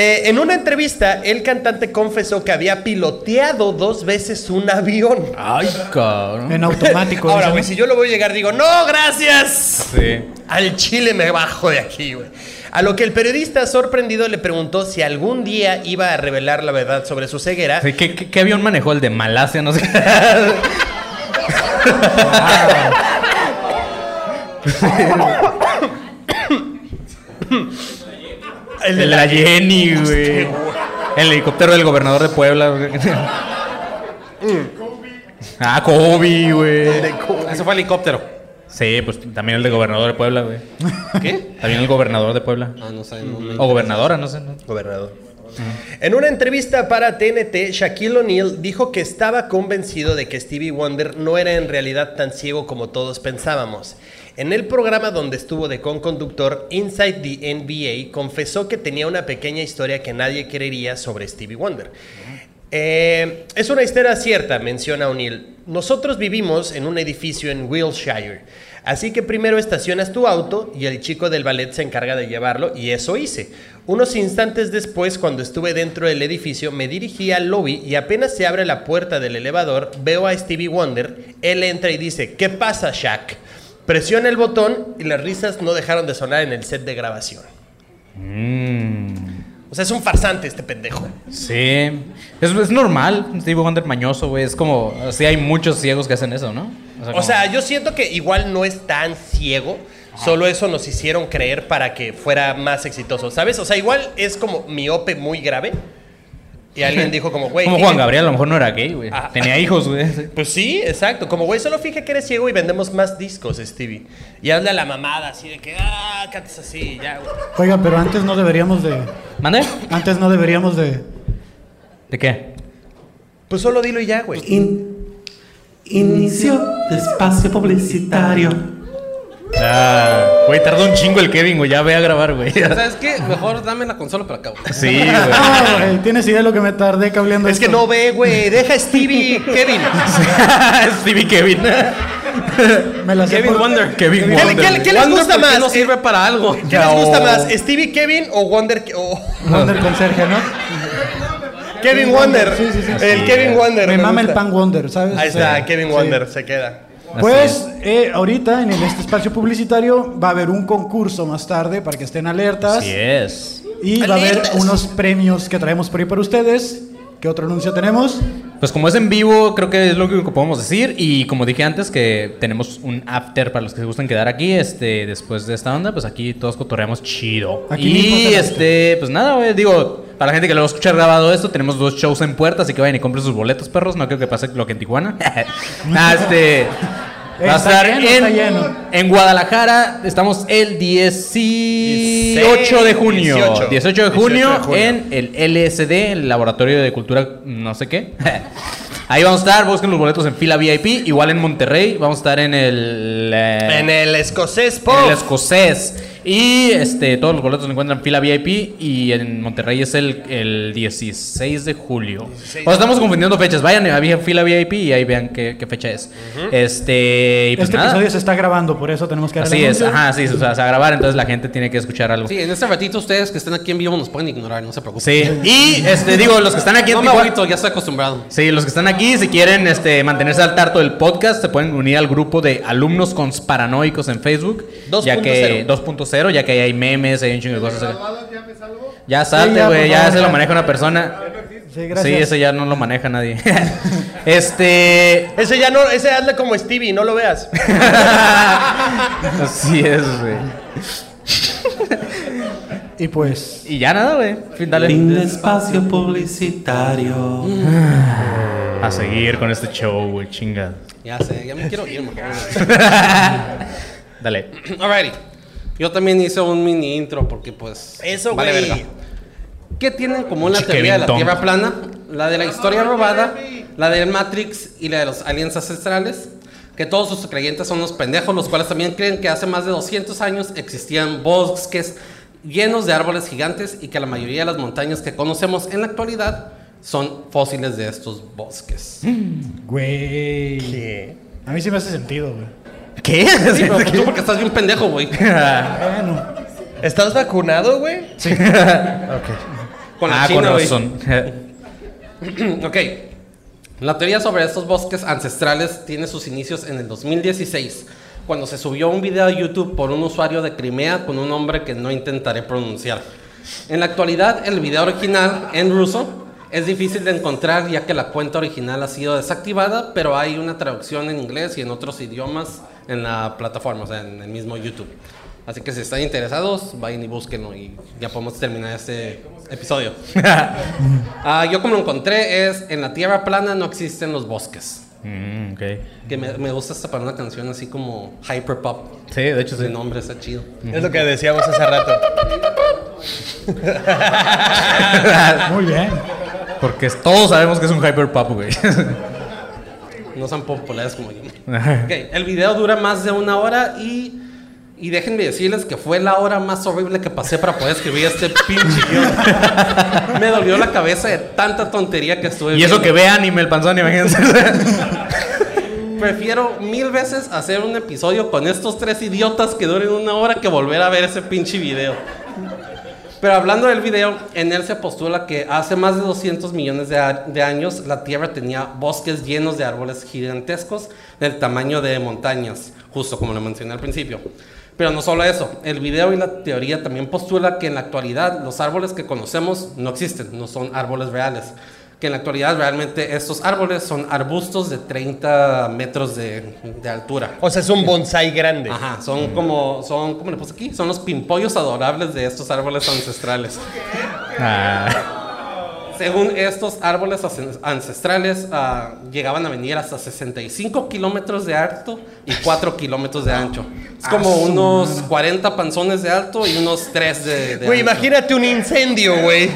Speaker 5: Eh, en una entrevista, el cantante confesó que había piloteado dos veces un avión.
Speaker 3: ay, cabrón.
Speaker 4: En automático. <laughs>
Speaker 5: Ahora, güey, si yo lo voy a llegar, digo, no, gracias.
Speaker 3: Sí.
Speaker 5: Al chile me bajo de aquí, güey. A lo que el periodista sorprendido le preguntó si algún día iba a revelar la verdad sobre su ceguera.
Speaker 3: Sí, ¿qué, qué, qué avión manejó? El de Malasia, no sé <laughs> qué. <laughs>
Speaker 5: El de
Speaker 3: El
Speaker 5: la-
Speaker 3: Jenny, güey. El helicóptero del gobernador de Puebla. güey. Ah, Kobe, güey.
Speaker 8: Ese fue helicóptero.
Speaker 3: Sí, pues también el de gobernador de Puebla, güey.
Speaker 6: ¿Qué?
Speaker 3: También el gobernador de Puebla.
Speaker 6: Ah, no sé. no me-
Speaker 3: O gobernadora, no sé. ¿no?
Speaker 5: Gobernador. En una entrevista para TNT, Shaquille O'Neal dijo que estaba convencido de que Stevie Wonder no era en realidad tan ciego como todos pensábamos. En el programa donde estuvo de conductor Inside the NBA, confesó que tenía una pequeña historia que nadie creería sobre Stevie Wonder. Eh, es una historia cierta, menciona O'Neill. Nosotros vivimos en un edificio en Wilshire. Así que primero estacionas tu auto y el chico del ballet se encarga de llevarlo y eso hice. Unos instantes después, cuando estuve dentro del edificio, me dirigí al lobby y apenas se abre la puerta del elevador, veo a Stevie Wonder. Él entra y dice, ¿qué pasa, Shaq? Presiona el botón y las risas no dejaron de sonar en el set de grabación. O sea, es un farsante este pendejo.
Speaker 3: Sí. Es, es normal, Stevie Wonder mañoso, güey. Es como, sí hay muchos ciegos que hacen eso, ¿no?
Speaker 5: O
Speaker 3: como-
Speaker 5: sea, yo siento que igual no es tan ciego. Solo eso nos hicieron creer para que fuera más exitoso, ¿sabes? O sea, igual es como miope muy grave. Y alguien <laughs> dijo como, güey...
Speaker 3: como
Speaker 5: fíjate-
Speaker 3: Juan Gabriel, a lo mejor no era gay, güey.
Speaker 5: Ah.
Speaker 3: Tenía hijos, güey. <laughs>
Speaker 5: Pues sí, exacto. Como, güey, solo fije que eres ciego y vendemos más discos, Stevie. Y hazle a la mamada así de que, ah, cantas así, ya, güey.
Speaker 4: Oiga, pero antes no deberíamos de.
Speaker 3: ¿Mande?
Speaker 4: Antes no deberíamos de.
Speaker 3: ¿De qué?
Speaker 5: Pues solo dilo y ya, güey.
Speaker 9: In- inicio de espacio publicitario.
Speaker 3: Ah, güey, tardó un chingo el Kevin, güey. Ya ve a grabar, güey. <laughs>
Speaker 6: ¿Sabes qué? Mejor dame la consola para acá. güey.
Speaker 3: Sí, güey. <laughs>
Speaker 4: Ah, güey, ¿Tienes idea de lo que me tardé cableando
Speaker 5: Es que no ve, güey. Deja a Stevie, Kevin. <laughs>
Speaker 3: Stevie Kevin.
Speaker 4: Me la sé
Speaker 6: Kevin
Speaker 4: por-
Speaker 6: Wonder.
Speaker 3: Kevin
Speaker 5: ¿Qué,
Speaker 3: Wonder.
Speaker 5: qué- qué les
Speaker 6: Wonder,
Speaker 5: gusta
Speaker 6: ¿por qué
Speaker 5: más?
Speaker 6: no sirve para algo.
Speaker 5: ¿Qué les gusta más? ¿Stevie Kevin o Wonder... o
Speaker 4: Wonder Conserje, ¿no?
Speaker 5: Kevin Wonder?
Speaker 4: Sí, sí, sí.
Speaker 5: El Kevin Wonder.
Speaker 4: Me mama el pan Wonder, ¿sabes?
Speaker 5: Ahí está,
Speaker 4: Sí.
Speaker 5: Kevin
Speaker 4: Sí.
Speaker 5: Wonder, se queda.
Speaker 4: Pues eh, ahorita en el- este espacio publicitario va a haber un concurso más tarde para que estén alertas.
Speaker 3: Así es.
Speaker 4: Y va a haber unos premios que traemos por ahí para ustedes. ¿Qué otro anuncio tenemos?
Speaker 3: Pues como es en vivo, creo que es lo único que podemos decir. Y como dije antes, que tenemos un after para los que se gusten quedar aquí. Este, después de esta onda, pues aquí todos cotorreamos chido.
Speaker 4: Aquí
Speaker 3: y este, pues nada, güey, digo, para la gente que lo va a escuchar grabado esto, tenemos dos shows en puerta, así que vayan y compren sus boletos, perros. No creo que pase lo que en Tijuana. <laughs> ah, este. Va a estar
Speaker 4: lleno,
Speaker 3: en,
Speaker 4: lleno.
Speaker 3: en Guadalajara. Estamos el 18 de junio.
Speaker 5: 18.
Speaker 3: 18 de junio,
Speaker 5: 18 de junio.
Speaker 3: en el LSD, el Laboratorio de Cultura no sé qué. <laughs> Ahí vamos a estar, busquen los boletos en fila VIP. Igual en Monterrey, vamos a estar en el... eh,
Speaker 5: En el escocés
Speaker 3: en
Speaker 5: pop.
Speaker 3: el escocés. Y este, todos los boletos se encuentran en fila VIP. Y en Monterrey es el, el 16 de julio. O sea, estamos confundiendo fechas. Vayan a fila VIP y ahí vean qué, qué fecha es. Este, y pues
Speaker 4: este
Speaker 3: nada.
Speaker 4: episodio se está grabando, por eso tenemos que
Speaker 3: Así es, ajá, sí, o sea, se va a grabar, entonces la gente tiene que escuchar algo.
Speaker 6: Sí, en este ratito ustedes que están aquí en vivo nos pueden ignorar, no se preocupen.
Speaker 3: Sí, y este, digo, los que están aquí en
Speaker 6: No me
Speaker 3: Tijuana-
Speaker 6: agüito, ya estoy acostumbrado.
Speaker 3: Sí, los que están aquí, si quieren este, mantenerse al tarto del podcast, se pueden unir al grupo de alumnos consparanoicos en Facebook. Ya que 2.0, ya que ahí hay memes, hay un chingo de cosas. Ya salte,
Speaker 4: ya,
Speaker 3: güey, ya, se lo maneja una persona.
Speaker 4: Sí,
Speaker 3: Sí, ese ya no lo maneja nadie. <laughs> este.
Speaker 5: Ese ya no, ese hazle como Stevie, no lo veas. <laughs>
Speaker 3: Así es, güey.
Speaker 4: Y pues,
Speaker 3: Y ya nada, güey. Fin, Dale.
Speaker 9: Fin de espacio publicitario.
Speaker 3: A seguir con este show, güey, chingada.
Speaker 6: Ya sé, ya me quiero ir mejor. <laughs>
Speaker 3: Dale.
Speaker 6: Alrighty. Yo también hice un mini intro porque pues...
Speaker 5: Eso,
Speaker 6: vale
Speaker 5: güey.
Speaker 6: verga. ¿Qué tienen en común la teoría de la Tierra plana? La de la historia robada, la del Matrix y la de los aliens ancestrales. Que todos sus creyentes son unos pendejos, los cuales también creen que hace más de 200 años existían bosques llenos de árboles gigantes y que la mayoría de las montañas que conocemos en la actualidad son fósiles de estos bosques.
Speaker 4: güey.
Speaker 5: ¿Qué?
Speaker 4: A mí sí me hace sentido, güey.
Speaker 3: ¿Qué?
Speaker 6: Sí, pero <laughs> tú porque estás bien pendejo, güey. <laughs>
Speaker 4: Bueno,
Speaker 5: ¿Estás vacunado, güey? Sí. <laughs>
Speaker 6: Con la
Speaker 3: ah,
Speaker 6: China,
Speaker 3: con razón. <clears throat>
Speaker 6: Ok. La teoría sobre estos bosques ancestrales tiene sus inicios en el 2016, cuando se subió un video a YouTube por un usuario de Crimea con un nombre que no intentaré pronunciar. En la actualidad, el video original en ruso es difícil de encontrar ya que la cuenta original ha sido desactivada, pero hay una traducción en inglés y en otros idiomas en la plataforma, o sea, en el mismo YouTube. Así que si están interesados, vayan y búsquenlo y ya podemos terminar este episodio. <laughs> Ah, yo como lo encontré es, en la Tierra plana no existen los bosques.
Speaker 3: Mm, ok.
Speaker 6: Que me, me gusta hasta para una canción así como hyper pop.
Speaker 3: Sí, de hecho sí.
Speaker 6: Ese nombre está chido.
Speaker 5: Es lo que decíamos hace rato. <laughs>
Speaker 4: Muy bien.
Speaker 3: Porque todos sabemos que es un hyper pop, güey. <laughs>
Speaker 6: No son populares como yo. <laughs> El video dura más de una hora y, y déjenme decirles que fue la hora más horrible que pasé para poder escribir este <laughs> pinche guion. Me dolió la cabeza de tanta tontería que estuve
Speaker 3: y eso
Speaker 6: viendo.
Speaker 3: que ve anime el panzón, imagínense. <laughs>
Speaker 6: Prefiero mil veces hacer un episodio con estos tres idiotas que duren una hora que volver a ver ese pinche video. Pero hablando del video, en él se postula que hace más de 200 millones de, de años la Tierra tenía bosques llenos de árboles gigantescos del tamaño de montañas, justo como lo mencioné al principio. Pero no solo eso, el video y la teoría también postula que en la actualidad los árboles que conocemos no existen, no son árboles reales. Que en la actualidad realmente estos árboles son arbustos de 30 metros de, de altura.
Speaker 5: O sea, es un bonsai grande.
Speaker 6: Ajá, son como, son, ¿cómo le puse aquí? Son los pimpollos adorables de estos árboles ancestrales.
Speaker 3: Ah,
Speaker 6: Según estos árboles ancestrales, ah, llegaban a venir hasta 65 kilómetros de alto y 4 kilómetros de ancho. Es como unos 40 panzones de alto y unos 3 de, de
Speaker 5: Güey,
Speaker 6: ancho.
Speaker 5: imagínate un incendio, güey.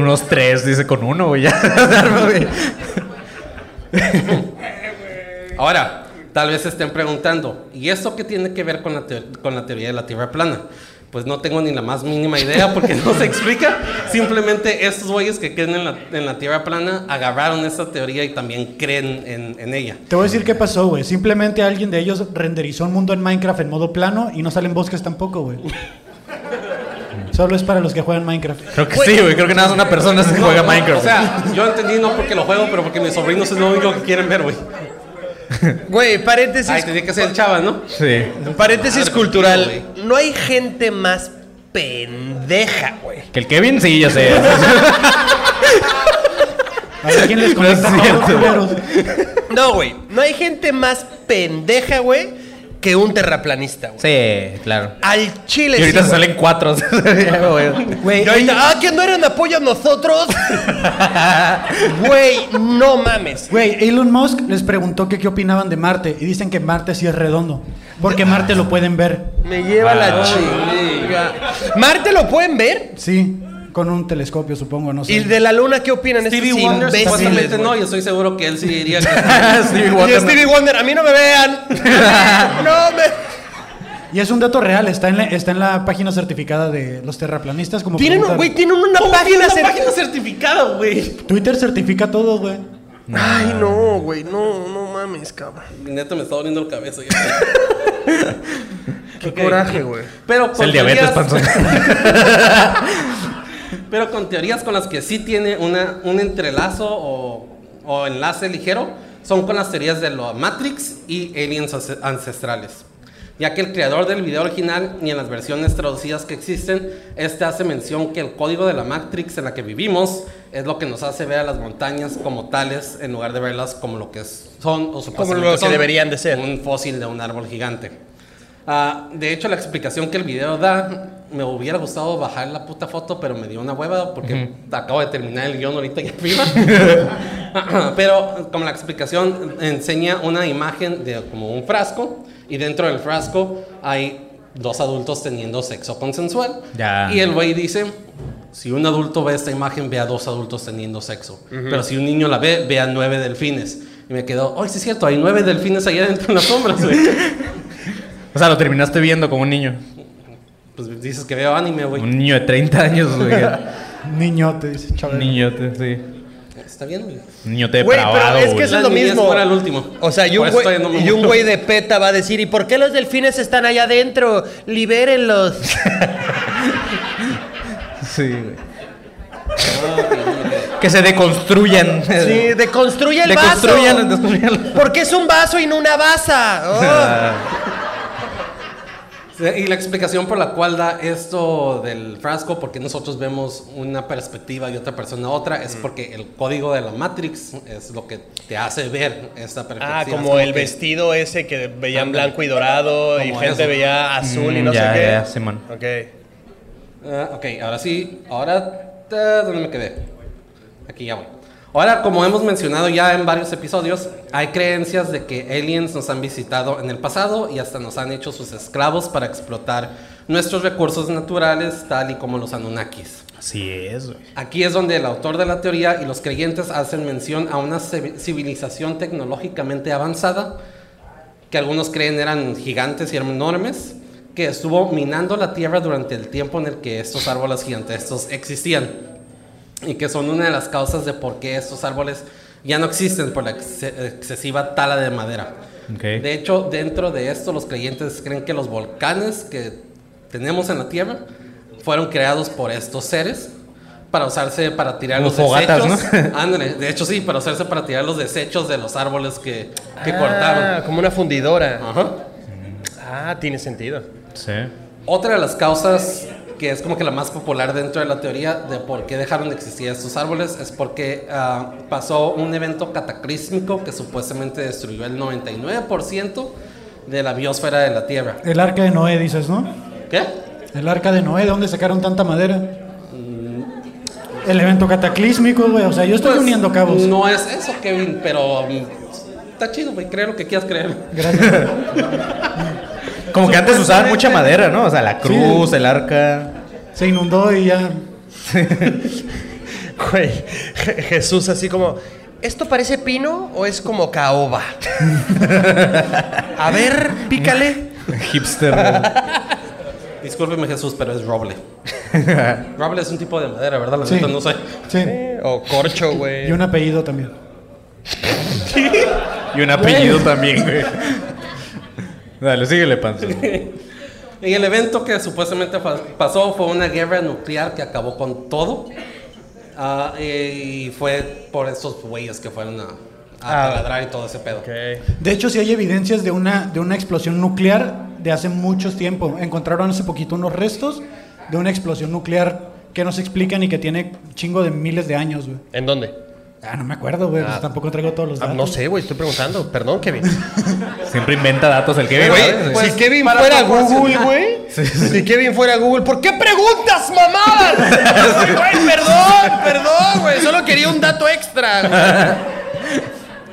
Speaker 3: Unos tres, dice con uno, güey.
Speaker 6: Ahora, tal vez se estén preguntando, ¿y esto qué tiene que ver con la, con la teoría de la Tierra plana? Pues no tengo ni la más mínima idea porque no se explica. Simplemente estos güeyes que creen en la, en la Tierra plana agarraron esta teoría y también creen en, en ella.
Speaker 4: Te voy a decir qué pasó, güey. Simplemente alguien de ellos renderizó un mundo en Minecraft en modo plano y no salen bosques tampoco, güey. Solo es para los que juegan Minecraft.
Speaker 3: Creo que sí, güey. Creo que nada más una persona se juega Minecraft.
Speaker 6: O sea, yo entendí no porque lo juego, pero porque mis sobrinos es lo único que quieren ver, güey. <laughs>
Speaker 5: Güey, paréntesis.
Speaker 6: Ay, tenía que ser el chava, ¿no?
Speaker 3: sí.
Speaker 5: Paréntesis
Speaker 6: Madre,
Speaker 5: cultural.
Speaker 6: güey.
Speaker 5: No hay gente más pendeja, güey.
Speaker 3: Que el Kevin, sí, ya sé. <laughs>
Speaker 4: A ver quién les
Speaker 3: No
Speaker 4: culeros.
Speaker 5: No, güey. No hay gente más pendeja, güey, que un terraplanista, güey.
Speaker 3: Sí, claro.
Speaker 5: Al chile.
Speaker 3: Y ahorita
Speaker 5: sí,
Speaker 3: se
Speaker 5: güey.
Speaker 3: salen cuatro. <laughs> güey.
Speaker 5: Y ahorita, ah, que no eran apoyo a nosotros. <laughs> Güey, no mames.
Speaker 4: Güey, Elon Musk les preguntó que qué opinaban de Marte y dicen que Marte sí es redondo. Porque Marte lo pueden ver.
Speaker 5: Me lleva la chinga. ¿Marte lo pueden ver?
Speaker 4: Sí, con un telescopio, supongo, no sé.
Speaker 5: ¿Y de la luna qué opinan
Speaker 6: Stevie
Speaker 5: estos
Speaker 6: Wonder
Speaker 5: imbéciles,
Speaker 6: supuestamente no, y estoy seguro que él sí diría <laughs> que...
Speaker 3: Stevie
Speaker 5: Y
Speaker 3: Wonder.
Speaker 5: Stevie Wonder, a mí no me vean. <laughs> no me.
Speaker 4: Y es un dato real, está en la, está en la página certificada de los terraplanistas. Como
Speaker 5: Tienen,
Speaker 4: preguntar.
Speaker 5: güey, tienen una
Speaker 6: ¿Cómo
Speaker 5: página,
Speaker 6: tiene una
Speaker 5: cer-
Speaker 6: página certificada, güey?
Speaker 4: Twitter certifica todo, güey.
Speaker 5: Ay, no, güey, no, no mames, cabrón.
Speaker 6: Neta me está doliendo la cabeza. ya. <laughs>
Speaker 5: Qué coraje, güey.
Speaker 6: Pero
Speaker 3: Es el diabetes, panzón.
Speaker 6: Pero con teorías con las que sí tiene una, un entrelazo o, o enlace ligero, son con las teorías de la Matrix y aliens ance- ancestrales. Ya que el creador del video original y en las versiones traducidas que existen, este hace mención que el código de la Matrix en la que vivimos es lo que nos hace ver a las montañas como tales en lugar de verlas como lo que son o supuestamente
Speaker 5: lo que
Speaker 6: son,
Speaker 5: deberían de ser.
Speaker 6: Un fósil de un árbol gigante. Ah, de hecho, la explicación que el video da, me hubiera gustado bajar la puta foto, pero me dio una hueva porque acabo de terminar el guion ahorita y arriba. <laughs> <laughs> pero como la explicación enseña una imagen de como un frasco y dentro del frasco hay dos adultos teniendo sexo consensual. Y el güey dice, si un adulto ve esta imagen, ve a dos adultos teniendo sexo. Pero si un niño la ve, ve a nueve delfines. Y me quedó, oh, sí es cierto, hay nueve delfines allá dentro en las sombras, güey. <laughs>
Speaker 3: O sea, lo terminaste viendo como un niño.
Speaker 6: Pues dices que veo anime, güey.
Speaker 3: Un niño de 30 años, güey. <laughs>
Speaker 4: Niño, te dice, chaval.
Speaker 3: niñote, sí.
Speaker 6: Está bien, güey.
Speaker 3: Niñote
Speaker 5: Güey, pero
Speaker 3: depravado,
Speaker 5: es que
Speaker 3: güey.
Speaker 5: eso es lo
Speaker 6: niñez
Speaker 5: mismo.
Speaker 6: fuera el último.
Speaker 5: O sea, y un,
Speaker 6: eso
Speaker 5: güey,
Speaker 6: todavía no me
Speaker 5: y un güey de PETA va a decir, ¿y por qué los delfines están allá adentro? Libérenlos. <laughs>
Speaker 3: Sí, güey. Que se deconstruyan.
Speaker 5: Sí, deconstruye el
Speaker 3: Deconstruyan,
Speaker 5: vaso.
Speaker 3: deconstruyan.
Speaker 5: Porque es un vaso y no una baza. <laughs> Oh.
Speaker 6: Y la explicación por la cual da esto del frasco, porque nosotros vemos una perspectiva y otra persona otra, es porque el código de la Matrix es lo que te hace ver esta perspectiva.
Speaker 5: Ah,
Speaker 6: Es
Speaker 5: como el
Speaker 6: que-
Speaker 5: vestido ese que veían blanco y dorado y gente
Speaker 6: eso.
Speaker 5: veía azul y
Speaker 3: Mm,
Speaker 5: no
Speaker 3: ya,
Speaker 5: sé qué.
Speaker 3: ya, Simón.
Speaker 5: Ok.
Speaker 6: Ah, ok, ahora sí, ahora, ¿dónde me quedé? Aquí ya voy. Ahora, como hemos mencionado ya en varios episodios, hay creencias de que aliens nos han visitado en el pasado y hasta nos han hecho sus esclavos para explotar nuestros recursos naturales, tal y como los Anunnakis.
Speaker 3: Así es, güey.
Speaker 6: Aquí es donde el autor de la teoría y los creyentes hacen mención a una civi- civilización tecnológicamente avanzada, que algunos creen eran gigantes y enormes, que estuvo minando la Tierra durante el tiempo en el que estos árboles gigantescos existían, y que son una de las causas de por qué estos árboles ya no existen por la ex- excesiva tala de madera.
Speaker 3: Ok.
Speaker 6: De hecho, dentro de esto, los creyentes creen que los volcanes que tenemos en la Tierra fueron creados por estos seres para usarse para tirar
Speaker 3: Como
Speaker 6: los
Speaker 3: fogatas,
Speaker 6: desechos. <laughs> Ándale, de hecho sí, para usarse para tirar los desechos de los árboles que, que
Speaker 5: Ah,
Speaker 6: cortaron.
Speaker 5: Como una fundidora.
Speaker 6: Ajá.
Speaker 5: Ah, tiene sentido.
Speaker 3: Sí.
Speaker 6: Otra de las causas que es como que la más popular dentro de la teoría de por qué dejaron de existir estos árboles es porque ah, pasó un evento cataclísmico que supuestamente destruyó el 99% de la biosfera de la Tierra.
Speaker 4: El arca de Noé, dices, ¿no?
Speaker 6: ¿Qué?
Speaker 4: El arca de Noé, ¿de dónde sacaron tanta madera? El evento cataclísmico, güey. O sea, yo estoy
Speaker 6: Pues,
Speaker 4: uniendo cabos.
Speaker 6: No es eso, Kevin, pero mm, está chido, güey. Cree lo que quieras creer.
Speaker 4: Gracias. <laughs>
Speaker 3: Como que antes usaban mucha madera, ¿no? O sea, la cruz, el arca.
Speaker 4: Se inundó y ya. <laughs>
Speaker 5: Güey, Je- Jesús así como, ¿esto parece pino o es como caoba? <laughs> A ver, pícale. <laughs>
Speaker 3: Hipster. güey.
Speaker 6: Discúlpeme, Jesús, pero es roble. roble es un tipo de madera, ¿verdad? La
Speaker 4: Sí.
Speaker 6: neta no sé.
Speaker 4: Sí.
Speaker 5: O corcho, güey.
Speaker 4: Y un apellido también.
Speaker 3: y un apellido también, güey. Dale, síguele, panzo.
Speaker 6: Y <laughs> el evento que supuestamente pasó fue una guerra nuclear que acabó con todo. Ah, y fue por estos güeyes que fueron a, a
Speaker 5: Ah.
Speaker 6: taladrar y todo ese pedo.
Speaker 4: De hecho, sí hay evidencias de una, de una explosión nuclear de hace mucho tiempo. Encontraron hace poquito unos restos de una explosión nuclear que no se explican y que tiene chingo de miles de años, güey.
Speaker 5: ¿En dónde?
Speaker 4: Ah, no me acuerdo, güey. pues tampoco traigo todos los
Speaker 5: Ah,
Speaker 4: datos.
Speaker 5: no sé, güey, estoy preguntando. Perdón, Kevin. <laughs>
Speaker 3: Siempre inventa datos el que
Speaker 5: Güey,
Speaker 3: ve.
Speaker 5: si Kevin fuera Google, güey. <laughs> Si Kevin fuera Google, ¿por qué preguntas, mamá? <laughs> Güey, perdón, perdón, güey. Solo quería un dato extra. güey.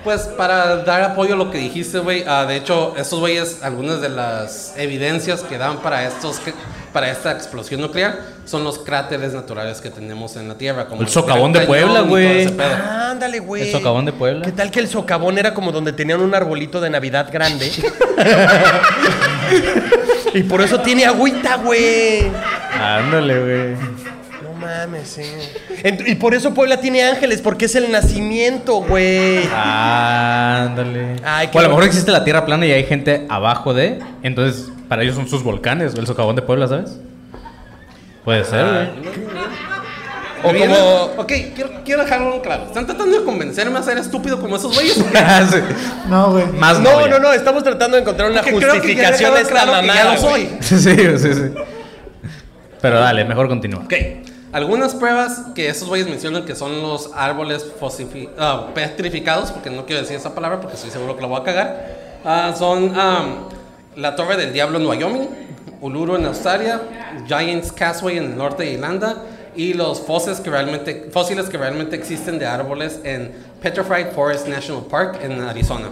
Speaker 6: Pues para dar apoyo a lo que dijiste, güey, ah, de hecho, estos güeyes, algunas de las evidencias que dan para estos que- para esta explosión nuclear son los cráteres naturales que tenemos en la Tierra, como
Speaker 3: El socavón de Puebla, güey.
Speaker 6: pedo.
Speaker 5: Ándale, güey.
Speaker 3: El socavón de Puebla.
Speaker 5: ¿Qué tal que el socavón era como donde tenían un arbolito de Navidad grande? <laughs> y por eso tiene agüita, güey.
Speaker 3: Ándale, güey.
Speaker 5: No mames, sí. Ent- y por eso Puebla tiene ángeles, porque es el nacimiento, güey.
Speaker 3: Ándale.
Speaker 5: Ay, qué
Speaker 3: o a lo mejor existe la tierra plana y hay gente abajo de. Entonces, para ellos son sus volcanes, el socavón de Puebla, ¿sabes? Puede ser, güey.
Speaker 5: O
Speaker 6: Bien,
Speaker 5: como.
Speaker 6: Ok, quiero, quiero dejarlo claro. ¿Están tratando de convencerme a ser estúpido como esos güeyes? <laughs>
Speaker 3: Sí.
Speaker 4: No, güey.
Speaker 3: Más
Speaker 5: No,
Speaker 3: ya.
Speaker 5: no, no, estamos tratando de encontrar una
Speaker 6: Porque creo que ya he
Speaker 5: justificación
Speaker 6: dejado
Speaker 5: esta
Speaker 6: claro que ya
Speaker 5: mamada.
Speaker 6: lo soy. <laughs>
Speaker 3: Sí, sí, sí. Pero dale, mejor continúa.
Speaker 6: Ok, algunas pruebas que esos güeyes mencionan que son los árboles ah, petrificados, porque no quiero decir esa palabra porque estoy seguro que la voy a cagar, ah, son am, la Torre del Diablo en Wyoming, Uluru en Australia, Giants Casway en el norte de Irlanda y los fósiles que realmente, fósiles que realmente existen de árboles en Petrified Forest National Park en Arizona.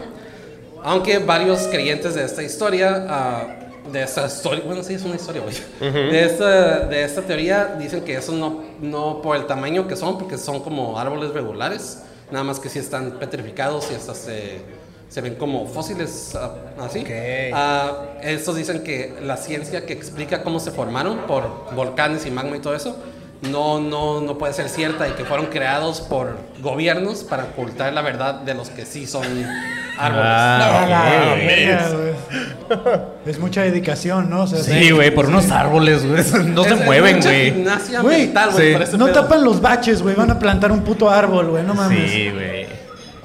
Speaker 6: Aunque varios creyentes de esta historia, ah, de esta historia, bueno, sí es una historia, güey. de, esta, de esta teoría dicen que eso no, no por el tamaño que son, porque son como árboles regulares, nada más que si están petrificados y hasta se, se ven como fósiles ah, así.
Speaker 5: Ok.
Speaker 6: Ah, estos dicen que la ciencia que explica cómo se formaron por volcanes y magma y todo eso, no, no, no puede ser cierta y que fueron creados por gobiernos para ocultar la verdad de los que sí son <laughs> árboles.
Speaker 3: Ah,
Speaker 4: güey. Es mucha dedicación, ¿no? O sea,
Speaker 3: Sí, güey, por unos árboles, güey. No se
Speaker 6: Es- es
Speaker 3: mueven, güey.
Speaker 4: No
Speaker 6: pedo.
Speaker 4: tapan los baches, güey. Van a plantar un puto árbol, güey. No mames.
Speaker 3: Sí, güey.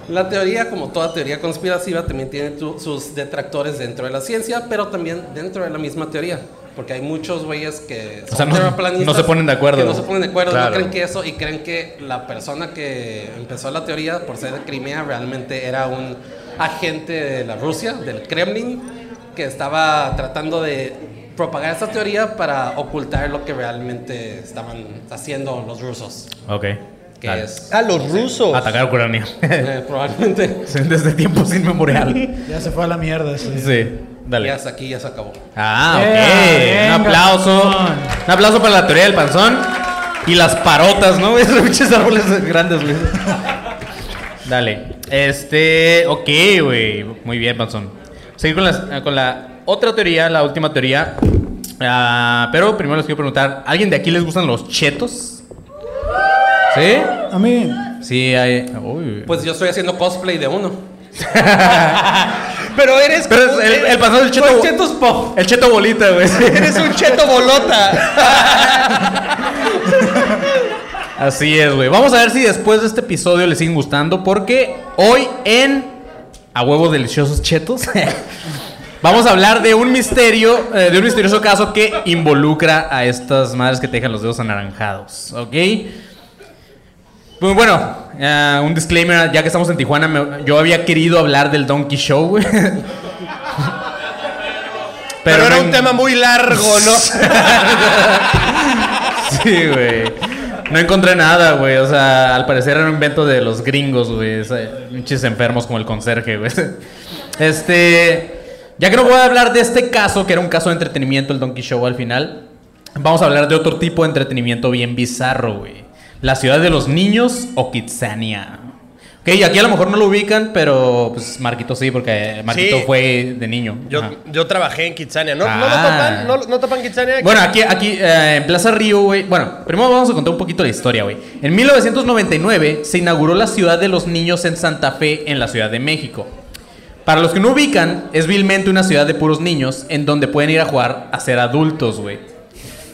Speaker 6: La teoría, como toda teoría conspirativa, también tiene tu- sus detractores dentro de la ciencia, pero también dentro de la misma teoría. Porque hay muchos güeyes que
Speaker 3: O sea, no- no se ponen de acuerdo.
Speaker 6: Que no se ponen de acuerdo,
Speaker 3: Claro.
Speaker 6: no creen que eso y creen que la persona que empezó la teoría por ser de Crimea realmente era un agente de la Rusia, del Kremlin, que estaba tratando de propagar esta teoría para ocultar lo que realmente estaban haciendo los rusos.
Speaker 3: Ok.
Speaker 6: Que
Speaker 3: Dale.
Speaker 6: es
Speaker 5: Ah, los rusos.
Speaker 3: Atacar a Ucrania. <laughs>
Speaker 6: eh, probablemente <laughs>
Speaker 3: Desde tiempos inmemorial. <laughs>
Speaker 4: Ya se fue a la mierda. sí.
Speaker 3: Sí, dale.
Speaker 6: ya hasta aquí ya se acabó.
Speaker 3: Ah, ok.
Speaker 4: Eh,
Speaker 3: un
Speaker 4: venga,
Speaker 3: aplauso. Un aplauso para la teoría del panzón. Y las parotas, ¿no? Esos pinches árboles grandes, güey. Dale. Este. Ok, güey. Muy bien, panzón. Seguir con, las- con la otra teoría, la última teoría. Ah, pero primero les quiero preguntar: ¿alguien de aquí les gustan los chetos? ¿Sí?
Speaker 4: A mí,
Speaker 3: Sí, hay. Uy.
Speaker 6: Pues yo estoy haciendo cosplay de uno. <laughs>
Speaker 5: Pero eres.
Speaker 3: pero es el, el del cheto.
Speaker 6: Soy Chetos Pop.
Speaker 3: El cheto bolita, güey. <laughs>
Speaker 5: Eres un cheto bolota. <laughs>
Speaker 3: Así es, güey. Vamos a ver si después de este episodio les siguen gustando. Porque hoy en A Huevos Deliciosos Chetos. Vamos a hablar de un misterio, eh, de un misterioso caso que involucra a estas madres que te dejan los dedos anaranjados, ¿ok? Pues bueno, eh, un disclaimer, ya que estamos en Tijuana, me- yo había querido hablar del Donkey Show, güey.
Speaker 5: Pero, era un tema muy largo, ¿no? <laughs>
Speaker 3: Sí, güey. No encontré nada, güey. O sea, al parecer era un invento de los gringos, güey. Pinches enfermos como el conserje, güey. Este. Ya que no voy a hablar de este caso, que era un caso de entretenimiento, el Donkey Show al final, vamos a hablar de otro tipo de entretenimiento bien bizarro, güey. La ciudad de los niños o Kitsania. Ok, aquí a lo mejor no lo ubican, pero pues Marquito sí, porque Marquito
Speaker 5: Sí.
Speaker 3: fue de niño.
Speaker 5: Yo, yo trabajé en Kitsania. ¿No, ¿no lo
Speaker 3: Ah.
Speaker 5: topan? ¿No, no topan Kitsania?
Speaker 3: Bueno, aquí, aquí eh, en Plaza Río, güey. Bueno, primero vamos a contar un poquito la historia, güey. En 1999 se inauguró la Ciudad de los Niños en Santa Fe, en la Ciudad de México. Para los que no ubican, es vilmente una ciudad de puros niños en donde pueden ir a jugar a ser adultos, güey.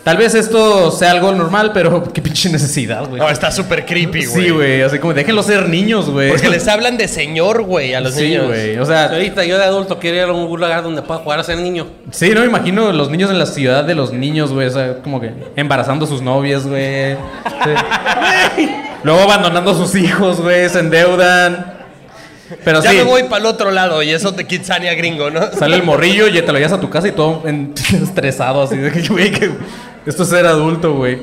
Speaker 3: Tal vez esto sea algo normal, pero <laughs> qué pinche necesidad, güey.
Speaker 5: No, está súper creepy, güey.
Speaker 3: Sí, güey, así como déjenlos ser niños, güey.
Speaker 5: Porque <laughs> les hablan de señor, güey, a los
Speaker 3: Sí,
Speaker 5: niños.
Speaker 3: güey. O sea,
Speaker 6: Ahorita yo de adulto quiero ir a un lugar donde pueda jugar a ser niño.
Speaker 3: Sí, no me imagino los niños en la ciudad de los niños, güey. O sea, como que embarazando a sus novias, güey. Sí. <laughs> Luego abandonando a sus hijos, güey. Se endeudan. Pero
Speaker 5: Ya
Speaker 3: sí,
Speaker 5: me voy para el otro lado y eso de Kitsania gringo, ¿no?
Speaker 3: sale el morrillo y te lo llevas a tu casa y todo en- estresado, así de que, güey, que esto es ser adulto, güey.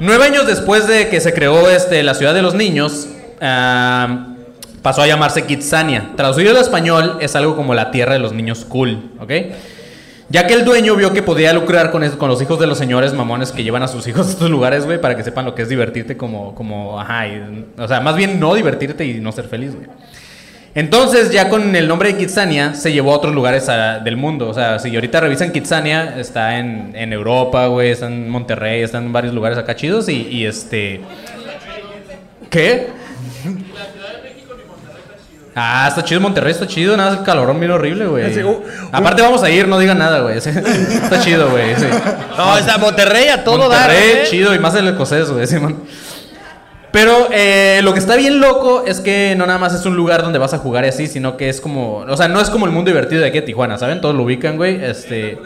Speaker 3: Nueve años después de que se creó este, la ciudad de los niños, pasó a llamarse Kitsania. Traducido al español es algo como la tierra de los niños cool, ¿ok? Ya que el dueño vio que podía lucrar con, eso- con los hijos de los señores mamones que llevan a sus hijos a estos lugares, güey, para que sepan lo que es divertirte como, como, ajá, y- o sea, más bien no divertirte y no ser feliz, güey. Entonces, ya con el nombre de Kitsania, se llevó a otros lugares del mundo. O sea, si ahorita revisan Kitsania, está en, en Europa, güey, está en Monterrey, está en varios lugares acá chidos y, y este... ¿Qué? Ah, está chido Monterrey, está chido, nada, el calorón bien horrible, güey.
Speaker 5: Sí,
Speaker 3: Aparte vamos a ir, no digan nada, güey. sí. <laughs> Está chido, güey. sí.
Speaker 5: No, está Monterrey a todo dar.
Speaker 3: Monterrey,
Speaker 5: ¿eh?
Speaker 3: chido, y más el escocés, güey. Simón. Pero eh, lo que está bien loco es que no nada más es un lugar donde vas a jugar y así, sino que es como. O sea, no es como el mundo divertido de aquí de Tijuana, ¿saben? Todos lo ubican, güey. Este.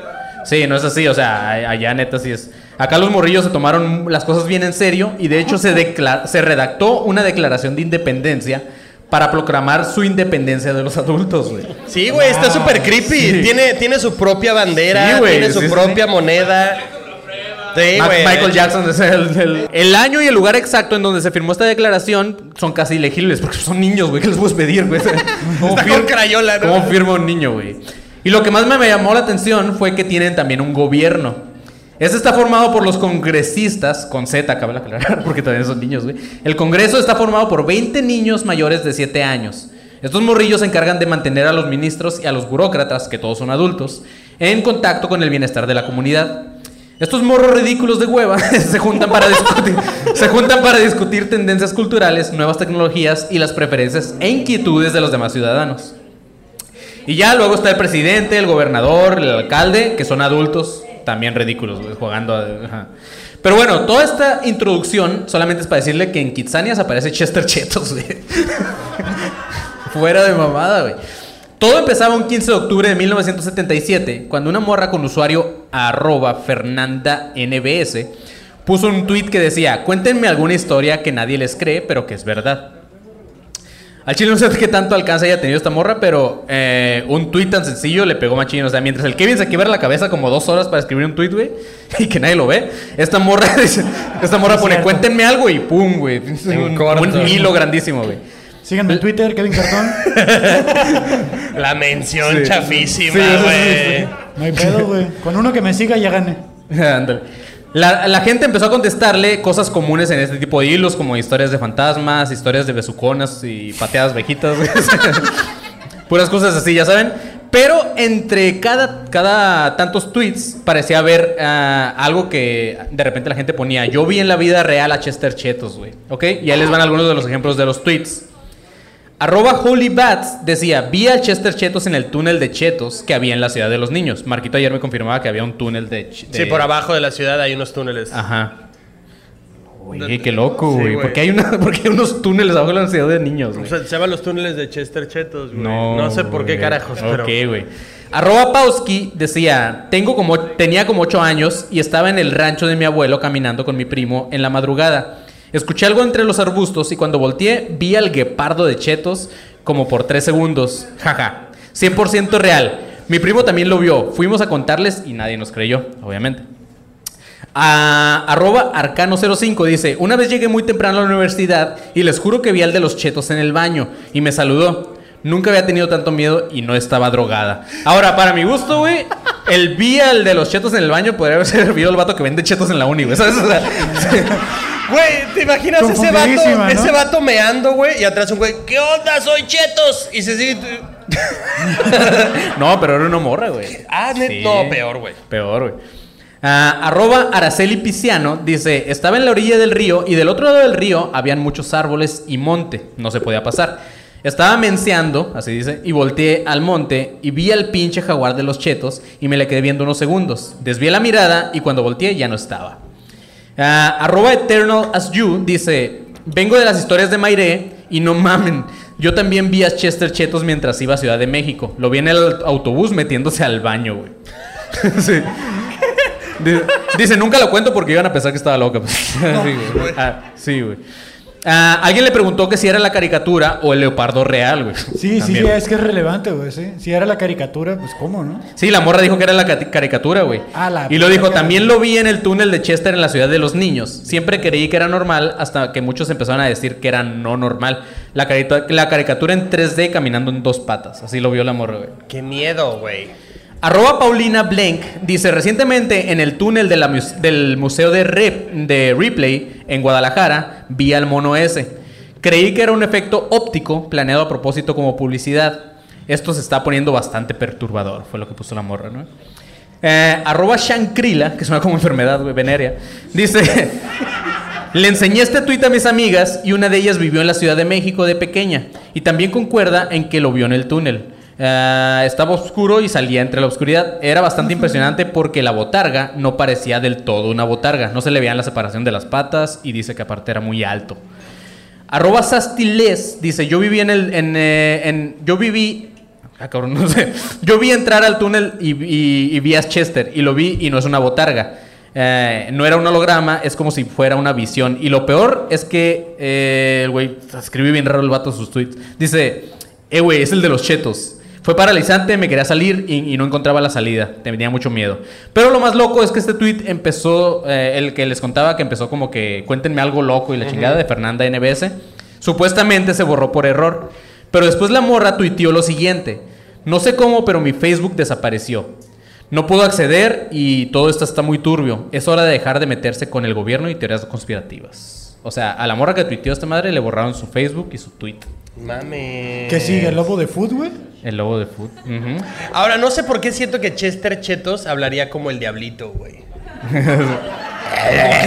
Speaker 3: Sí, no es así, o sea, allá neta sí es. Acá los morrillos se tomaron las cosas bien en serio y de hecho se, se redactó una declaración de independencia para proclamar su independencia de los adultos, güey.
Speaker 5: Sí, güey, está súper creepy.
Speaker 3: Sí.
Speaker 5: Tiene, tiene su propia bandera,
Speaker 3: Sí,
Speaker 5: tiene su
Speaker 3: sí,
Speaker 5: propia moneda. Sí,
Speaker 3: Ma-
Speaker 5: güey.
Speaker 3: Michael Jackson es el, el- el año y el lugar exacto en donde se firmó esta declaración son casi ilegibles porque son niños, güey. ¿Qué les puedes pedir, güey? <laughs> ¿Cómo
Speaker 5: Está con crayola, ¿no?
Speaker 3: ¿Cómo firma un niño, güey? Y lo que más me llamó la atención fue que tienen también un gobierno. Este está formado por los congresistas, con Z, cabe aclarar, <laughs> porque también son niños, güey. El Congreso está formado por 20 niños mayores de 7 años. Estos morrillos se encargan de mantener a los ministros y a los burócratas, que todos son adultos, en contacto con el bienestar de la comunidad. Estos morros ridículos de hueva <laughs> se juntan para discutir, se juntan para discutir tendencias culturales, nuevas tecnologías y las preferencias e inquietudes de los demás ciudadanos. Y ya luego está el presidente, el gobernador, el alcalde, que son adultos, también ridículos, jugando. a-. Pero bueno, toda esta introducción solamente es para decirle que en Kitsania se aparece Chester Chetos, güey. <laughs> Fuera de mamada, güey. Todo empezaba un 15 de octubre de 1977, cuando una morra con usuario arroba Fernanda NBS puso un tweet que decía, cuéntenme alguna historia que nadie les cree, pero que es verdad. Al chile no sé qué tanto alcance haya tenido esta morra, pero eh, un tweet tan sencillo le pegó machín. O sea, mientras el Kevin se quiebra la cabeza como dos horas para escribir un tweet, güey, <laughs> y que nadie lo ve, esta morra, <laughs> esta morra pone, cuéntenme algo y pum, güey. Un, un hilo grandísimo, güey.
Speaker 4: Síganme en Twitter, Kevin Cartón. <laughs>
Speaker 5: La mención
Speaker 3: Sí.
Speaker 5: chafísima,
Speaker 3: Sí, sí, sí,
Speaker 5: güey.
Speaker 4: No hay pedo, güey. Con uno que me siga ya gané. <laughs>
Speaker 3: Ándale. La, la gente empezó a contestarle cosas comunes en este tipo de hilos, como historias de fantasmas, historias de besuconas y pateadas vejitas. güey. <laughs> Puras cosas así, ya saben. Pero entre cada, cada tantos tweets parecía haber ah, algo que de repente la gente ponía. Yo vi en la vida real a Chester Chetos, güey. ¿Ok? Y ahí les van algunos de los ejemplos de los tweets. Arroba Holy Bats decía, vi al Chester Chetos en el túnel de Chetos que había en la ciudad de los niños. Marquito ayer me confirmaba que había un túnel de... ch-
Speaker 5: Sí,
Speaker 3: de-
Speaker 5: por abajo de la ciudad hay unos túneles.
Speaker 3: Ajá. Oye, qué loco,
Speaker 5: Sí,
Speaker 3: güey. ¿Por qué hay, una, <laughs> por qué hay unos túneles abajo de la ciudad de niños,
Speaker 6: O
Speaker 3: güey?
Speaker 6: sea, se llaman los túneles de Chester Chetos, güey.
Speaker 3: No,
Speaker 6: No, sé por qué carajos, pero...
Speaker 3: Ok, güey. Arroba Pauski decía, tengo como, tenía como 8 años y estaba en el rancho de mi abuelo caminando con mi primo en la madrugada. Escuché algo entre los arbustos y cuando volteé vi al guepardo de Chetos como por 3 segundos. Jaja. 100% real. Mi primo también lo vio. Fuimos a contarles y nadie nos creyó, obviamente. Arroba arcano05 dice, una vez llegué muy temprano a la universidad y les juro que vi al de los chetos en el baño y me saludó. Nunca había tenido tanto miedo y no estaba drogada. Ahora, para mi gusto, güey, el vi al de los chetos en el baño podría haber <laughs> servido el vato que vende chetos en la uni, güey. ¿sabes? O sea, <laughs>
Speaker 5: Güey, ¿te imaginas ese vato,
Speaker 4: ¿no?
Speaker 5: ese vato meando, güey? Y atrás un güey, ¿qué onda? Soy Chetos. Y se sigue... <laughs>
Speaker 3: no, pero era una morra, güey.
Speaker 5: Ah,
Speaker 3: Sí.
Speaker 5: no, peor, güey.
Speaker 3: Peor, güey. Ah, arroba Araceli Piciano dice, estaba en la orilla del río y del otro lado del río habían muchos árboles y monte, no se podía pasar. Estaba menceando, así dice, y volteé al monte y vi al pinche jaguar de los chetos y me le quedé viendo unos segundos. Desvié la mirada y cuando volteé ya no estaba. Ah, arroba Eternal as You dice: Vengo de las historias de Mairé y no mamen. Yo también vi a Chester Chetos mientras iba a Ciudad de México. Lo vi en el autobús metiéndose al baño, güey. <laughs> Sí. Dice, nunca lo cuento porque iban a pensar que estaba loca. <laughs> sí, güey. Ah, sí, güey. Ah, alguien le preguntó que si era la caricatura o el leopardo real, güey.
Speaker 4: Sí,
Speaker 3: También.
Speaker 4: sí, es que es relevante, güey, sí. Si era la caricatura, pues cómo, ¿no?
Speaker 3: Sí, la morra dijo que era la caricatura, güey.
Speaker 4: Ah, la
Speaker 3: y lo dijo,
Speaker 4: cara.
Speaker 3: también lo vi en el túnel de Chester en la ciudad de los niños. Siempre creí que era normal hasta que muchos empezaron a decir que era no normal. La, la caricatura en 3D caminando en dos patas. Así lo vio la morra, güey.
Speaker 5: Qué miedo, güey.
Speaker 3: Arroba Paulina Blank dice, recientemente en el túnel del Museo de, Rep- de Ripley en Guadalajara vi al mono ese. Creí que era un efecto óptico planeado a propósito como publicidad. Esto se está poniendo bastante perturbador, fue lo que puso la morra, ¿no? Eh, arroba Shankrila, que suena como enfermedad, venérea, dice... Le enseñé este tuit a mis amigas y una de ellas vivió en la Ciudad de México de pequeña y también concuerda en que lo vio en el túnel. Ah, estaba oscuro y salía entre la oscuridad. Era bastante impresionante porque la botarga no parecía del todo una botarga. No se le veían la separación de las patas y dice que aparte era muy alto. Arroba Sastiles dice, yo viví en el... En, eh, en- yo viví... Ah, cabrón, <laughs> no sé. Yo vi entrar al túnel y, y- y vi a Chester y lo vi y no es una botarga. Eh, no era un holograma, es como si fuera una visión. Y lo peor es que eh, el güey escribe bien raro el vato sus tweets. Dice, eh, güey, es el de los chetos. Fue paralizante, me quería salir y, y no encontraba la salida. Tenía mucho miedo. Pero lo más loco es que este tweet empezó, eh, el que les contaba que empezó como que cuéntenme algo loco y la chingada de Fernanda NBS. Supuestamente se borró por error. Pero después la morra tuiteó lo siguiente. No sé cómo, pero mi Facebook desapareció. No puedo acceder y todo esto está muy turbio. Es hora de dejar de meterse con el gobierno y teorías conspirativas. O sea, a la morra que tuiteó esta madre le borraron su Facebook y su tweet.
Speaker 5: Mames.
Speaker 4: ¿Qué sigue? ¿El lobo de food, güey?
Speaker 3: El lobo de food.
Speaker 5: Ahora, no sé por qué siento que Chester Chetos hablaría como el diablito, güey. <laughs>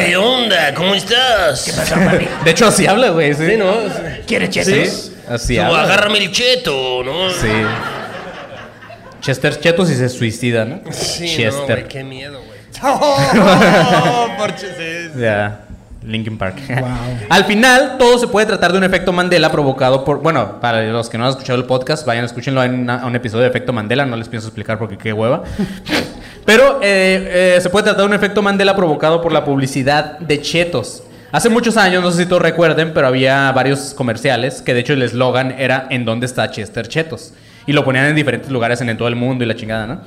Speaker 5: ¿Qué onda? ¿Cómo estás? ¿Qué pasa, papi?
Speaker 3: De hecho, así habla, güey. Sí,
Speaker 5: Sí, ¿no?
Speaker 3: ¿Quieres
Speaker 5: chetos?
Speaker 3: Así
Speaker 5: Como,
Speaker 3: habla.
Speaker 5: agárrame el cheto, ¿no?
Speaker 3: Sí. Chester Chetos y se suicida, ¿no?
Speaker 5: Sí, no,
Speaker 3: Chester.
Speaker 5: güey, qué miedo, güey. <laughs> <laughs> Oh, por sí, sí.
Speaker 3: Ya, Linkin Park. <laughs> Al final, todo se puede tratar de un efecto Mandela provocado por. Bueno, para los que no han escuchado el podcast, vayan, escúchenlo en una- un episodio de efecto Mandela. No les pienso explicar porque qué hueva. <laughs> Pero eh, eh, se puede tratar de un efecto Mandela provocado por la publicidad de chetos. Hace muchos años, no sé si todos recuerden, pero había varios comerciales que de hecho el eslogan era ¿En dónde está Chester Chetos? Y lo ponían en diferentes lugares en todo el mundo y la chingada, ¿no?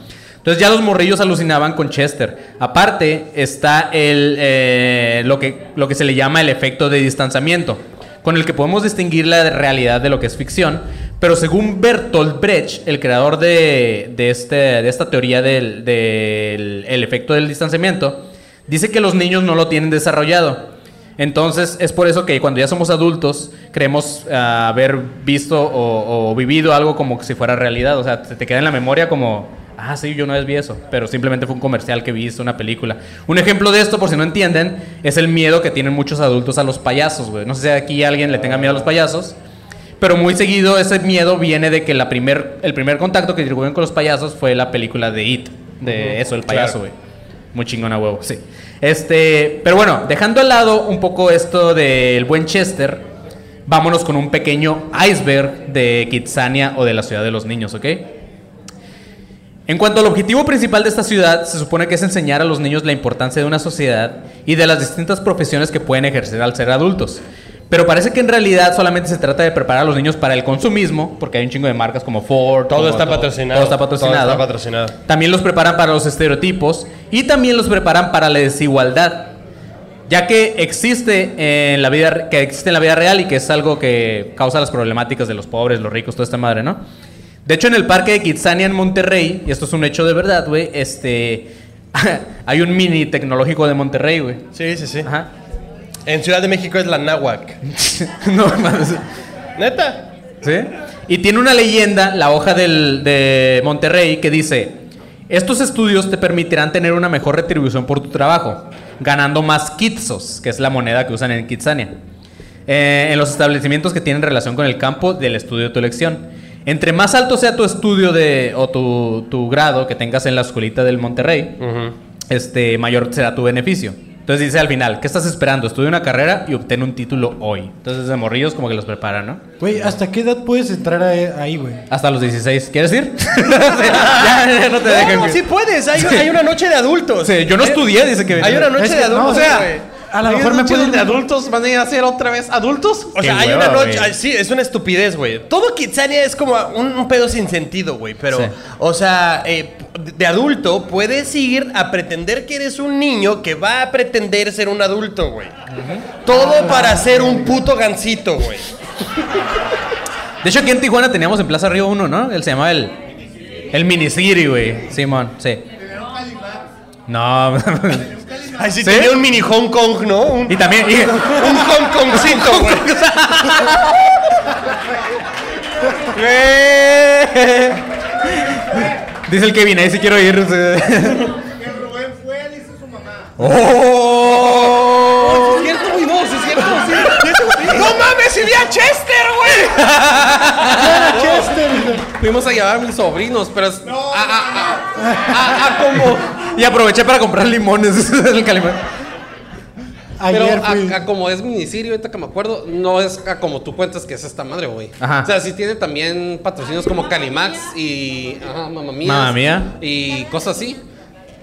Speaker 3: Entonces ya los morrillos alucinaban con Chester. Aparte está el, eh, lo, que, lo que se le llama el efecto de distanciamiento, con el que podemos distinguir la realidad de lo que es ficción. Pero según Bertolt Brecht, el creador de, de este, de esta teoría del, del el efecto del distanciamiento, dice que los niños no lo tienen desarrollado. Entonces es por eso que cuando ya somos adultos creemos ah, haber visto o, vivido algo como si fuera realidad. O sea, se te queda en la memoria como, ah, sí, yo una vez vi eso, pero simplemente fue un comercial que viste, una película. Un ejemplo de esto, por si no entienden, es el miedo que tienen muchos adultos a los payasos, güey. No sé si aquí alguien le tenga miedo a los payasos. Pero muy seguido ese miedo viene de que la primer, el primer contacto que tuvieron con los payasos fue la película de It. De eso, el payaso, güey. Muy chingona huevo, sí. Este, pero bueno, dejando al lado un poco esto del buen Chester, vámonos con un pequeño iceberg de Kitsania o de la ciudad de los niños, ¿ok? En cuanto al objetivo principal de esta ciudad, se supone que es enseñar a los niños la importancia de una sociedad y de las distintas profesiones que pueden ejercer al ser adultos. Pero parece que en realidad solamente se trata de preparar a los niños para el consumismo, porque hay un chingo de marcas como Ford.
Speaker 5: Todo
Speaker 3: como
Speaker 5: está patrocinado.
Speaker 3: Todo está patrocinado.
Speaker 5: Todo está patrocinado.
Speaker 3: También los preparan para los estereotipos y también los preparan para la desigualdad. Ya que existe en la vida que existe en la vida real y que es algo que causa las problemáticas de los pobres, los ricos, toda esta madre, ¿no? De hecho, en el parque de Kitsania en Monterrey, y esto es un hecho de verdad, güey, este <laughs> hay un mini tecnológico de Monterrey, güey.
Speaker 5: Sí, sí, sí.
Speaker 3: Ajá.
Speaker 5: En Ciudad de México es la náhuac. <laughs>
Speaker 3: no, mames.
Speaker 5: ¿Neta?
Speaker 3: ¿Sí? Y tiene una leyenda, la hoja del, de Monterrey, que dice, estos estudios te permitirán tener una mejor retribución por tu trabajo, ganando más kitsos, que es la moneda que usan en Kitsania, eh, en los establecimientos que tienen relación con el campo del estudio de tu elección. Entre más alto sea tu estudio de, o tu, tu grado que tengas en la escuelita del Monterrey, este, mayor será tu beneficio. Entonces dice al final, ¿qué estás esperando? Estudia una carrera y obtén un título hoy. Entonces de morrillos como que los preparan, ¿no?
Speaker 4: Güey, ¿hasta qué edad puedes entrar a- ahí, güey?
Speaker 3: Hasta los 16. ¿Quieres ir? <laughs> ya, ya no te.
Speaker 5: No, sí puedes. Hay, hay una noche de adultos.
Speaker 3: Sí, yo no estudié, dice que
Speaker 5: Hay una noche
Speaker 4: Es que,
Speaker 5: de adultos.
Speaker 4: no, o sea,
Speaker 5: güey.
Speaker 4: A lo
Speaker 6: ¿Hay
Speaker 4: mejor me pueden...
Speaker 6: donde adultos van a ir a ser otra vez adultos?
Speaker 5: O sea, hay
Speaker 3: hueva,
Speaker 5: una noche.
Speaker 3: güey.
Speaker 5: Sí, es una estupidez, güey. Todo Kitsania es como un, un pedo sin sentido, güey. Pero,
Speaker 3: Sí.
Speaker 5: o sea, eh, de adulto puedes ir a pretender que eres un niño que va a pretender ser un adulto, güey. Todo para ser un puto gancito, güey.
Speaker 3: De hecho, aquí en Tijuana teníamos en Plaza Río uno, ¿no? Él se llamaba el. El Minisiri, güey. Simón, sí. No. <laughs>
Speaker 5: Ay, sí,
Speaker 3: ¿Sí?
Speaker 5: tenía un mini Hong Kong, ¿no? Un,
Speaker 3: y también. y- <laughs>
Speaker 5: un Hong Kongcito, güey.
Speaker 3: Dice el Kevin, ahí sí quiero ir. <laughs>
Speaker 5: ¡Oh!
Speaker 6: Es cierto, güey, no, sí es cierto, sí.
Speaker 5: ¡No mames, si vi a Chester, güey!
Speaker 6: Fuimos a llevar a mis sobrinos, pero es. a, a, a, a- a como.
Speaker 3: Y aproveché para comprar limones. <laughs> el Calimán.
Speaker 6: Pero
Speaker 4: Ayer
Speaker 6: a,
Speaker 4: fui...
Speaker 6: a como es minicidio, ahorita que me acuerdo, no es a como tú cuentas que es esta madre, güey.
Speaker 3: Ajá.
Speaker 6: O sea, sí tiene también patrocinios como Calimax y. Ajá, Mamma Mía.
Speaker 3: Mamma Mía.
Speaker 6: Y cosas así.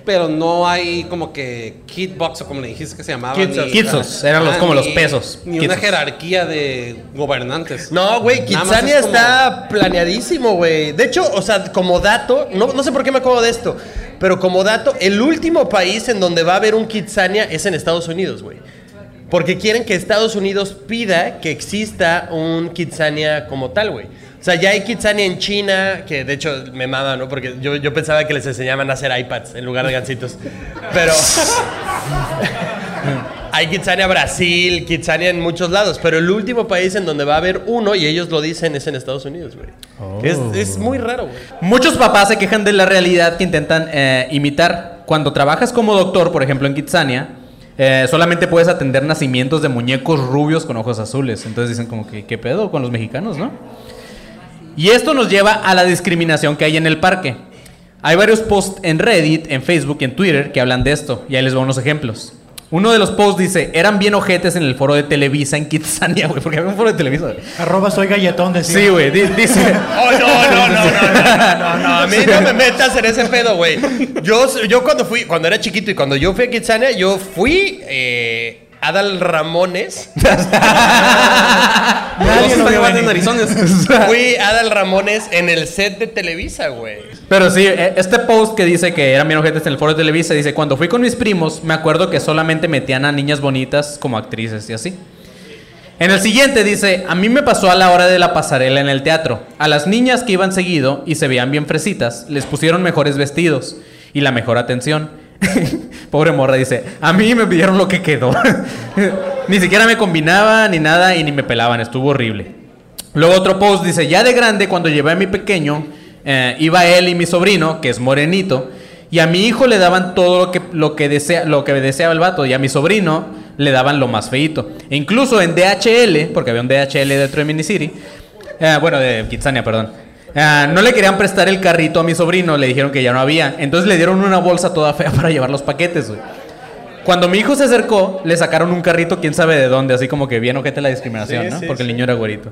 Speaker 6: Pero no hay como que Kitbox o como le dijiste que se llamaba.
Speaker 5: Kitsos.
Speaker 3: eran los- como los pesos.
Speaker 6: Ni
Speaker 3: Kitsos.
Speaker 6: una jerarquía de gobernantes.
Speaker 5: No, güey, Kitsania
Speaker 6: es como-
Speaker 5: está planeadísimo, güey. De hecho, o sea, como dato, no, no sé por qué me acuerdo de esto, pero como dato, el último país en donde va a haber un Kitsania es en Estados Unidos, güey. Porque quieren que Estados Unidos pida que exista un Kitsania como tal, güey. O sea, ya hay Kitsania en China, que de hecho me mama, ¿no? Porque yo, yo pensaba que les enseñaban a hacer iPads en lugar de gancitos. Pero. <laughs> Hay Kitsania Brasil, Kitsania en muchos lados, pero el último país en donde va a haber uno, y ellos lo dicen, es en Estados Unidos, güey. Es, es muy raro, güey.
Speaker 3: Muchos papás se quejan de la realidad que intentan eh, imitar. Cuando trabajas como doctor, por ejemplo, en Kitsania, eh, solamente puedes atender nacimientos de muñecos rubios con ojos azules. Entonces dicen como que, ¿qué pedo con los mexicanos, no? Y esto nos lleva a la discriminación que hay en el parque. Hay varios posts en Reddit, en Facebook y en Twitter que hablan de esto. Y ahí les voy unos ejemplos. Uno de los posts dice, eran bien ojetes en el foro de Televisa en Kitsania, güey, porque había un foro de Televisa. güey.
Speaker 4: Arroba soy galletón, decía.
Speaker 3: Sí, güey, di- dice...
Speaker 5: Oh, no, no, no, no, no, no, no, a mí no me metas en ese pedo, güey. Yo, yo cuando fui, cuando era chiquito y cuando yo fui a Kitsania, yo fui eh, Adal Ramones. <laughs>
Speaker 6: Nadie
Speaker 4: lo
Speaker 6: está
Speaker 4: vio
Speaker 6: llevando
Speaker 4: venir.
Speaker 6: narizones. <laughs>
Speaker 5: Fui Adal Ramones en el set de Televisa, güey.
Speaker 3: Pero sí, eh, este post que dice que eran bien ojetes en el foro de Televisa, dice, cuando fui con mis primos, me acuerdo que solamente metían a niñas bonitas como actrices y así. En el siguiente dice, a mí me pasó a la hora de la pasarela en el teatro. A las niñas que iban seguido y se veían bien fresitas, les pusieron mejores vestidos y la mejor atención. <laughs> Pobre morra dice, a mí me pidieron lo que quedó. <laughs> ni siquiera me combinaba ni nada y ni me pelaban, estuvo horrible. Luego otro post dice, ya de grande, cuando llevé a mi pequeño, eh, iba él y mi sobrino, que es morenito, y a mi hijo le daban todo lo que, lo que, desea, lo que deseaba el vato, y a mi sobrino le daban lo más feito. E incluso en DHL, porque había un DHL dentro de Minicity, eh, bueno, de Kitsania, perdón. Eh, no le querían prestar el carrito a mi sobrino, le dijeron que ya no había. Entonces le dieron una bolsa toda fea <laughs> para llevar los paquetes, güey. Cuando mi hijo se acercó, le sacaron un carrito, quién sabe de dónde, así como que bien ojete la discriminación,
Speaker 5: Sí,
Speaker 3: ¿no?
Speaker 5: sí,
Speaker 3: Porque el niño era güerito.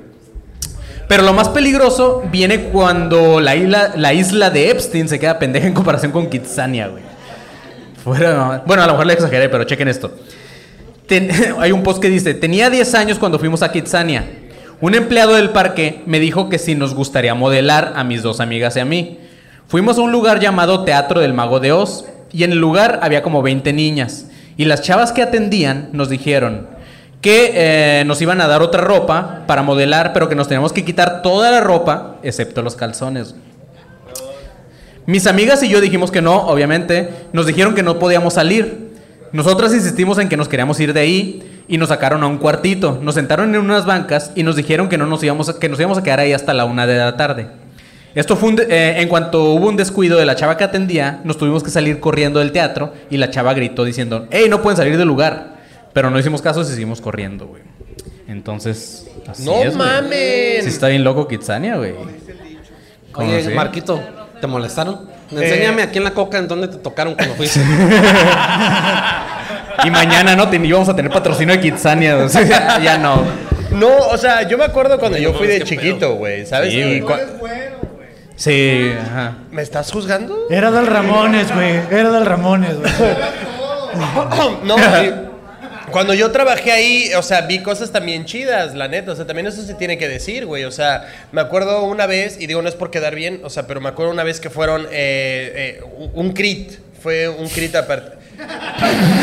Speaker 3: Pero lo más peligroso viene cuando la isla, la isla de Epstein se queda pendeja en comparación con Kitsania, güey. Fuera, bueno, a lo mejor le exageré, pero chequen esto. Ten- <laughs> hay un post que dice, tenía 10 años cuando fuimos a Kitsania. Un empleado del parque me dijo que si nos gustaría modelar a mis dos amigas y a mí. Fuimos a un lugar llamado Teatro del Mago de Oz y en el lugar había como 20 niñas. Y las chavas que atendían nos dijeron que eh, nos iban a dar otra ropa para modelar, pero que nos teníamos que quitar toda la ropa, excepto los calzones. Mis amigas y yo dijimos que no, obviamente. Nos dijeron que no podíamos salir. Nosotras insistimos en que nos queríamos ir de ahí y nos sacaron a un cuartito. Nos sentaron en unas bancas y nos dijeron que no nos íbamos a, que nos íbamos a quedar ahí hasta la una de la tarde. Esto fue un de- eh, en cuanto hubo un descuido de la chava que atendía, nos tuvimos que salir corriendo del teatro y la chava gritó diciendo, hey, no pueden salir del lugar. Pero no hicimos caso y seguimos corriendo, güey. Entonces, así
Speaker 5: No
Speaker 3: es,
Speaker 5: mames.
Speaker 3: Sí está bien loco Kitsania, güey. ¿Cómo
Speaker 6: Oye,
Speaker 3: así?
Speaker 6: Marquito, ¿te molestaron?
Speaker 5: Eh.
Speaker 6: Enséñame aquí en la coca en dónde te tocaron cuando fuiste. <laughs> <laughs>
Speaker 3: Y mañana no ten- íbamos a tener patrocinio de Kitsania. o sea, ya no.
Speaker 5: No, o sea, yo me acuerdo cuando yo
Speaker 6: no
Speaker 5: fui de chiquito, güey, ¿sabes?
Speaker 3: Sí,
Speaker 5: Y
Speaker 3: güey.
Speaker 5: cua-
Speaker 3: Sí, ajá.
Speaker 5: ¿Me estás juzgando?
Speaker 4: Era del Ramones, güey. Era del Ramones, güey. <coughs>
Speaker 5: No, y cuando yo trabajé ahí, o sea, vi cosas también chidas, la neta. O sea, también eso se tiene que decir, güey. O sea, me acuerdo una vez, y digo, no es por quedar bien, o sea, pero me acuerdo una vez que fueron eh, eh, un crit. Fue un crit aparte.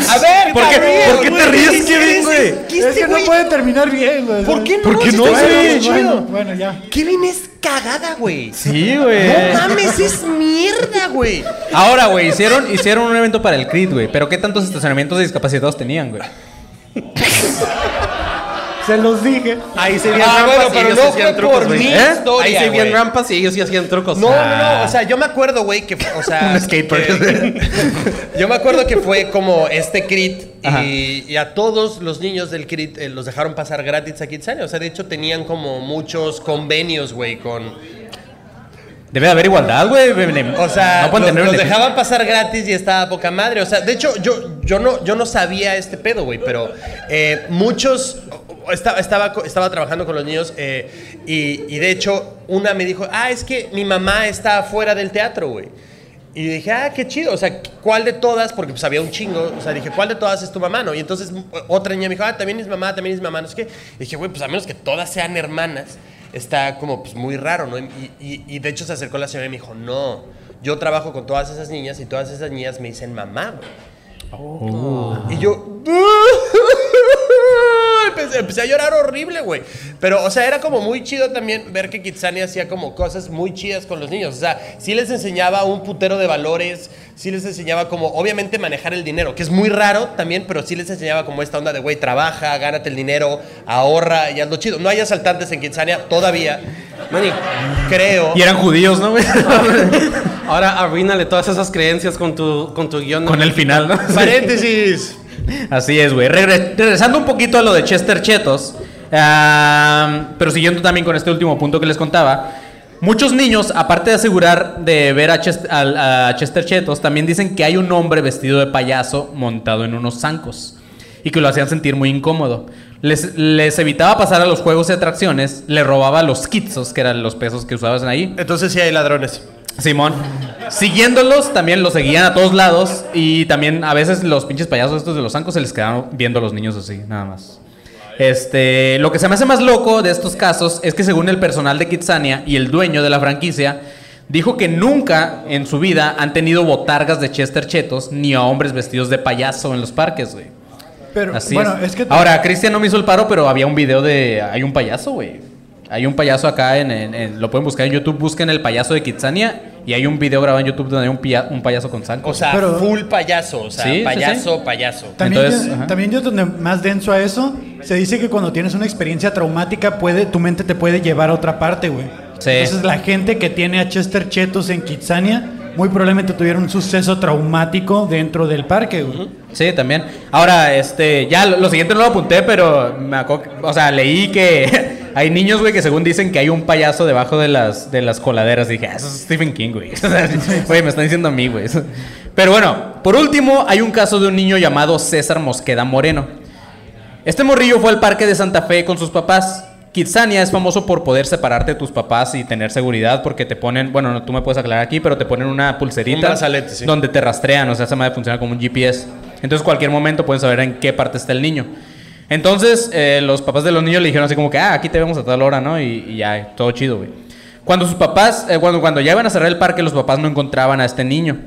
Speaker 5: A ver,
Speaker 3: ¿Por qué- por qué te ríes,
Speaker 5: ¿qué
Speaker 3: Kevin, güey?
Speaker 5: ¿Qué
Speaker 4: Es que no puede terminar bien, güey.
Speaker 5: ¿Por qué no?
Speaker 3: ¿Por qué
Speaker 5: Si
Speaker 3: no, güey?
Speaker 4: Bueno, bueno, ya.
Speaker 5: Kevin es cagada, güey.
Speaker 3: Sí, güey.
Speaker 5: No mames, es mierda, güey.
Speaker 3: Ahora, güey, hicieron, hicieron un evento para el CRIT, güey. Pero ¿qué tantos estacionamientos de discapacitados tenían, güey? <laughs>
Speaker 4: Se los dije.
Speaker 6: Ahí se veían
Speaker 5: Ah,
Speaker 6: rampas
Speaker 5: bueno,
Speaker 6: y
Speaker 5: pero
Speaker 6: ellos
Speaker 5: no
Speaker 6: sí hacían
Speaker 5: fue
Speaker 6: trucos,
Speaker 5: por
Speaker 6: güey.
Speaker 5: mi
Speaker 6: ¿Eh?
Speaker 5: historia,
Speaker 6: Ahí se veían
Speaker 5: güey.
Speaker 6: rampas y ellos sí hacían trucos.
Speaker 5: No,
Speaker 6: Ah.
Speaker 5: no, no, o sea, yo me acuerdo, güey, que, o sea... <laughs>
Speaker 3: Un skatepark.
Speaker 5: que- <laughs> yo me acuerdo que fue como este crit
Speaker 3: Ajá.
Speaker 5: y, y a todos los niños del crit eh, los dejaron pasar gratis a Kitsania. O sea, de hecho tenían como muchos convenios, güey, con...
Speaker 3: Debe de haber igualdad, güey.
Speaker 5: O sea,
Speaker 3: no pueden
Speaker 5: los,
Speaker 3: tener
Speaker 5: los
Speaker 3: beneficio.
Speaker 5: dejaban pasar gratis y estaba poca madre. O sea, de hecho, yo, yo, no, yo no sabía este pedo, güey, pero eh, muchos. Estaba, estaba, estaba trabajando con los niños eh, y, y de hecho una me dijo, ah, es que mi mamá está afuera del teatro, güey. Y dije, ah, qué chido. O sea, ¿cuál de todas? Porque pues había un chingo. O sea, dije, ¿cuál de todas es tu mamá, no? Y entonces otra niña me dijo, ah, también es mamá, también es mamá, no sé qué. Y dije, güey, pues a menos que todas sean hermanas, está como pues muy raro, ¿no? Y, y- y de hecho se acercó la señora y me dijo, no, yo trabajo con todas esas niñas y todas esas niñas me dicen mamá, güey. Y yo... Empecé, empecé a llorar horrible, güey. Pero, o sea, era como muy chido también ver que Kitsania hacía como cosas muy chidas con los niños. O sea, sí les enseñaba un putero de valores, sí les enseñaba como, obviamente, manejar el dinero, que es muy raro también, pero sí les enseñaba como esta onda de, güey, trabaja, gánate el dinero, ahorra y hazlo chido. No hay asaltantes en Kitsania todavía.
Speaker 6: Manny,
Speaker 5: Creo.
Speaker 3: Y eran judíos, ¿no, güey? <laughs>
Speaker 6: ahora arruínale todas esas creencias con tu, con tu guion.
Speaker 3: Con el final, ¿no?
Speaker 5: Paréntesis. <laughs>
Speaker 3: Así es, güey. Regre- regresando un poquito a lo de Chester Chetos, pero siguiendo también con este último punto que les contaba, muchos niños, aparte de asegurar de ver a, Chester Chetos, también dicen que hay un hombre vestido de payaso montado en unos zancos y que lo hacían sentir muy incómodo. Les, les evitaba pasar a los juegos y atracciones, le robaba los kitsos, que eran los pesos que usaban ahí.
Speaker 5: Entonces sí hay ladrones.
Speaker 3: Simón. Siguiéndolos, también los seguían a todos lados. Y también a veces los pinches payasos estos de los zancos se les quedaban viendo a los niños así, nada más. Este, lo que se me hace más loco de estos casos es que según el personal de Kitsania y el dueño de la franquicia, dijo que nunca en su vida han tenido botargas de Chester Chetos ni a hombres vestidos de payaso en los parques, güey.
Speaker 4: Pero,
Speaker 3: Así
Speaker 4: bueno,
Speaker 3: es.
Speaker 4: es, que...
Speaker 3: Ahora, Cristian no me hizo el paro, pero había un video de. Hay un payaso, güey. Hay un payaso acá en, en- en- Lo pueden buscar en YouTube. Busquen el payaso de Kitsania. Y hay un video grabado en YouTube donde hay un, pia- un payaso con zancos.
Speaker 5: O sea,
Speaker 4: Pero-
Speaker 5: full payaso. O sea,
Speaker 3: Sí, sí,
Speaker 5: payaso, payaso.
Speaker 4: También,
Speaker 3: Entonces,
Speaker 4: yo,
Speaker 3: ajá.
Speaker 4: también yo donde más denso a eso, se dice que cuando tienes una experiencia traumática, puede, tu mente te puede llevar a otra parte, güey.
Speaker 3: Sí.
Speaker 4: Entonces la gente que tiene a Chester Chetos en Kitsania, muy probablemente tuvieron un suceso traumático dentro del parque, güey.
Speaker 3: Sí, también. Ahora, este, ya lo, lo siguiente no lo apunté, pero me acuerdo, que- o sea, leí que hay niños, güey, que según dicen que hay un payaso debajo de las, de las coladeras. dije, ah, eso es Stephen King, güey. <laughs> Güey, me están diciendo a mí, güey. Pero bueno, por último, hay un caso de un niño llamado César Mosqueda Moreno. Este morrillo fue al parque de Santa Fe con sus papás. Kitsania es famoso por poder separarte de tus papás y tener seguridad porque te ponen, bueno, no, tú me puedes aclarar aquí, pero te ponen una pulserita
Speaker 5: Un brazalete, sí.
Speaker 3: donde te rastrean, o sea, esa madre funciona como un GPS. Entonces, cualquier momento pueden saber en qué parte está el niño. Entonces, eh, los papás de los niños le dijeron así como que, ah, aquí te vemos a tal hora, ¿no? Y, y ya, todo chido, güey. Cuando sus papás, eh, cuando, cuando ya iban a cerrar el parque, los papás no encontraban a este niño.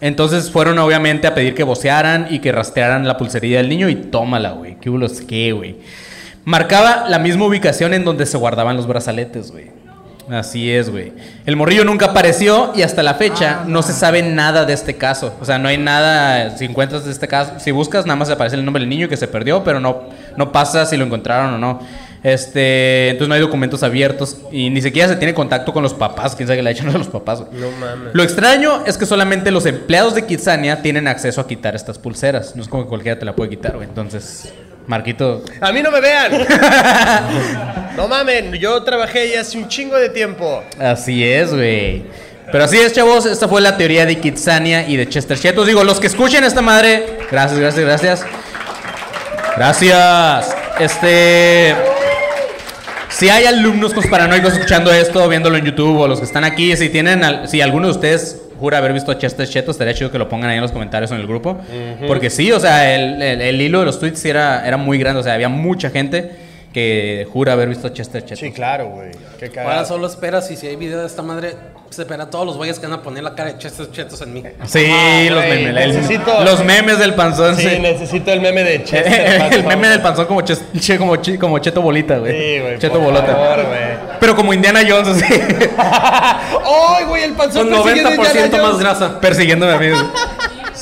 Speaker 3: Entonces fueron obviamente a pedir que vocearan y que rastrearan la pulserilla del niño y tómala, güey. ¿Qué bulos qué, güey? Marcaba la misma ubicación en donde se guardaban los brazaletes, güey. Así es, güey. El morrillo nunca apareció y hasta la fecha no se sabe nada de este caso. O sea, no hay nada, si encuentras de este caso, si buscas nada más aparece el nombre del niño que se perdió, pero no, no pasa si lo encontraron o no. Este, entonces no hay documentos abiertos y ni siquiera se tiene contacto con los papás. Quién sabe que le ha hecho a <laughs> los papás, güey.
Speaker 5: No mames.
Speaker 3: Lo extraño es que solamente los empleados de Kitsania tienen acceso a quitar estas pulseras. No es como que cualquiera te la puede quitar, güey. Entonces, Marquito.
Speaker 5: A mí no me vean. <laughs> no mamen, yo trabajé ahí hace un chingo de tiempo.
Speaker 3: Así es, güey. Pero así es, chavos. Esta fue la teoría de Kitsania y de Chester Chetos. Digo, los que escuchen esta madre. Gracias, gracias, gracias. Gracias. Este. Si hay alumnos paranoicos escuchando esto, viéndolo en YouTube, o los que están aquí, si tienen, si alguno de ustedes jura haber visto a Chester Chetos, estaría chido que lo pongan ahí en los comentarios en el grupo. Porque sí, o sea, el, el- el hilo de los tweets era, era muy grande, o sea, había mucha gente que jura haber visto a Chester Chetos.
Speaker 5: Sí, claro, güey. Qué
Speaker 6: Ahora solo esperas y si hay video de esta madre, se espera a todos los güeyes que van a poner la cara de chetos chetos en mí.
Speaker 3: Sí,
Speaker 5: Ah,
Speaker 3: los
Speaker 5: güey,
Speaker 3: memes. el-
Speaker 5: necesito-
Speaker 3: los memes del panzón,
Speaker 5: Sí,
Speaker 3: sí.
Speaker 5: necesito el meme de <laughs> Chester.
Speaker 3: el meme del panzón como, ches- che- como, como Cheto Bolita, güey.
Speaker 5: Sí, güey.
Speaker 3: Cheto
Speaker 5: por
Speaker 3: Bolota.
Speaker 5: favor, güey.
Speaker 3: Pero como Indiana Jones, así. <laughs>
Speaker 5: ¡Ay, güey! El panzón
Speaker 6: Con
Speaker 5: persiguiendo a
Speaker 6: 90%
Speaker 5: Indiana
Speaker 6: más grasa.
Speaker 3: persiguiéndome a mí.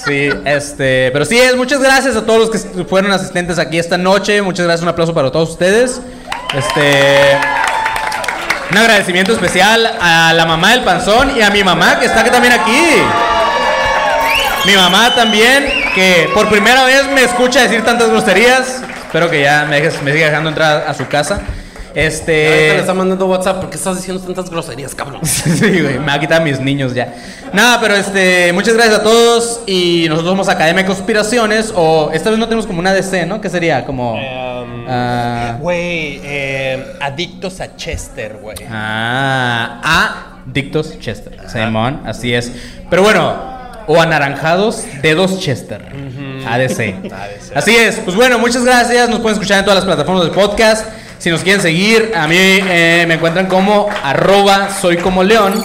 Speaker 3: Sí, este, pero sí, es, muchas gracias a todos los que fueron asistentes aquí esta noche. Muchas gracias, un aplauso para todos ustedes. Este, un agradecimiento especial a la mamá del panzón y a mi mamá que está aquí también aquí. Mi mamá también, que por primera vez me escucha decir tantas groserías. Espero que ya me, dejes, me siga dejando entrar a su casa.
Speaker 6: Ahorita
Speaker 3: Este.
Speaker 6: le está mandando WhatsApp porque estás diciendo tantas groserías, cabrón. <laughs>
Speaker 3: Sí, güey, me va a quitar a mis niños ya. Nada, pero este, muchas gracias a todos y nosotros somos Academia de Conspiraciones o esta vez no tenemos como una DC, ¿no? ¿Qué sería? Como...
Speaker 5: Um,
Speaker 3: ah,
Speaker 5: Güey, eh, adictos a Chester, güey.
Speaker 3: ah, a Dictos Chester. Simón, así es. Pero bueno, o anaranjados dedos Chester. ADC. <laughs> Así es. Pues bueno, muchas gracias. Nos pueden escuchar en todas las plataformas del podcast. Si nos quieren seguir, a mí eh, me encuentran como arroba soy como león.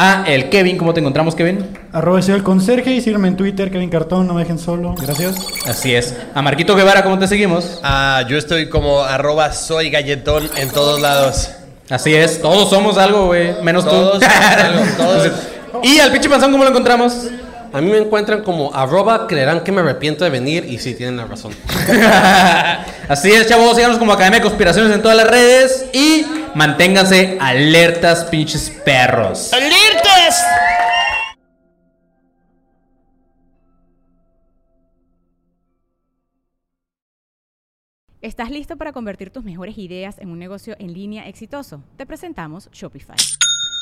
Speaker 3: A el Kevin, ¿cómo te encontramos, Kevin?
Speaker 4: Arroba soy el conserje y síganme en Twitter, Kevin Cartón, no me dejen solo. Gracias.
Speaker 3: Así es. A Marquito Guevara, ¿cómo te seguimos?
Speaker 5: Ah, yo estoy como arroba soy galletón en todos lados.
Speaker 3: Así es. Todos somos algo, güey. Menos
Speaker 5: Todos
Speaker 3: tú.
Speaker 5: somos algo, <laughs> todos.
Speaker 3: Y al pinche panzón, ¿cómo lo encontramos?
Speaker 6: A mí me encuentran como arroba, creerán que me arrepiento de venir y sí tienen la razón. <laughs>
Speaker 3: Así es, chavos. Síganos como Academia de Conspiraciones en todas las redes. Y manténganse alertas, pinches perros.
Speaker 5: ¡Alertas!
Speaker 10: ¿Estás listo para convertir tus mejores ideas en un negocio en línea exitoso? Te presentamos Shopify.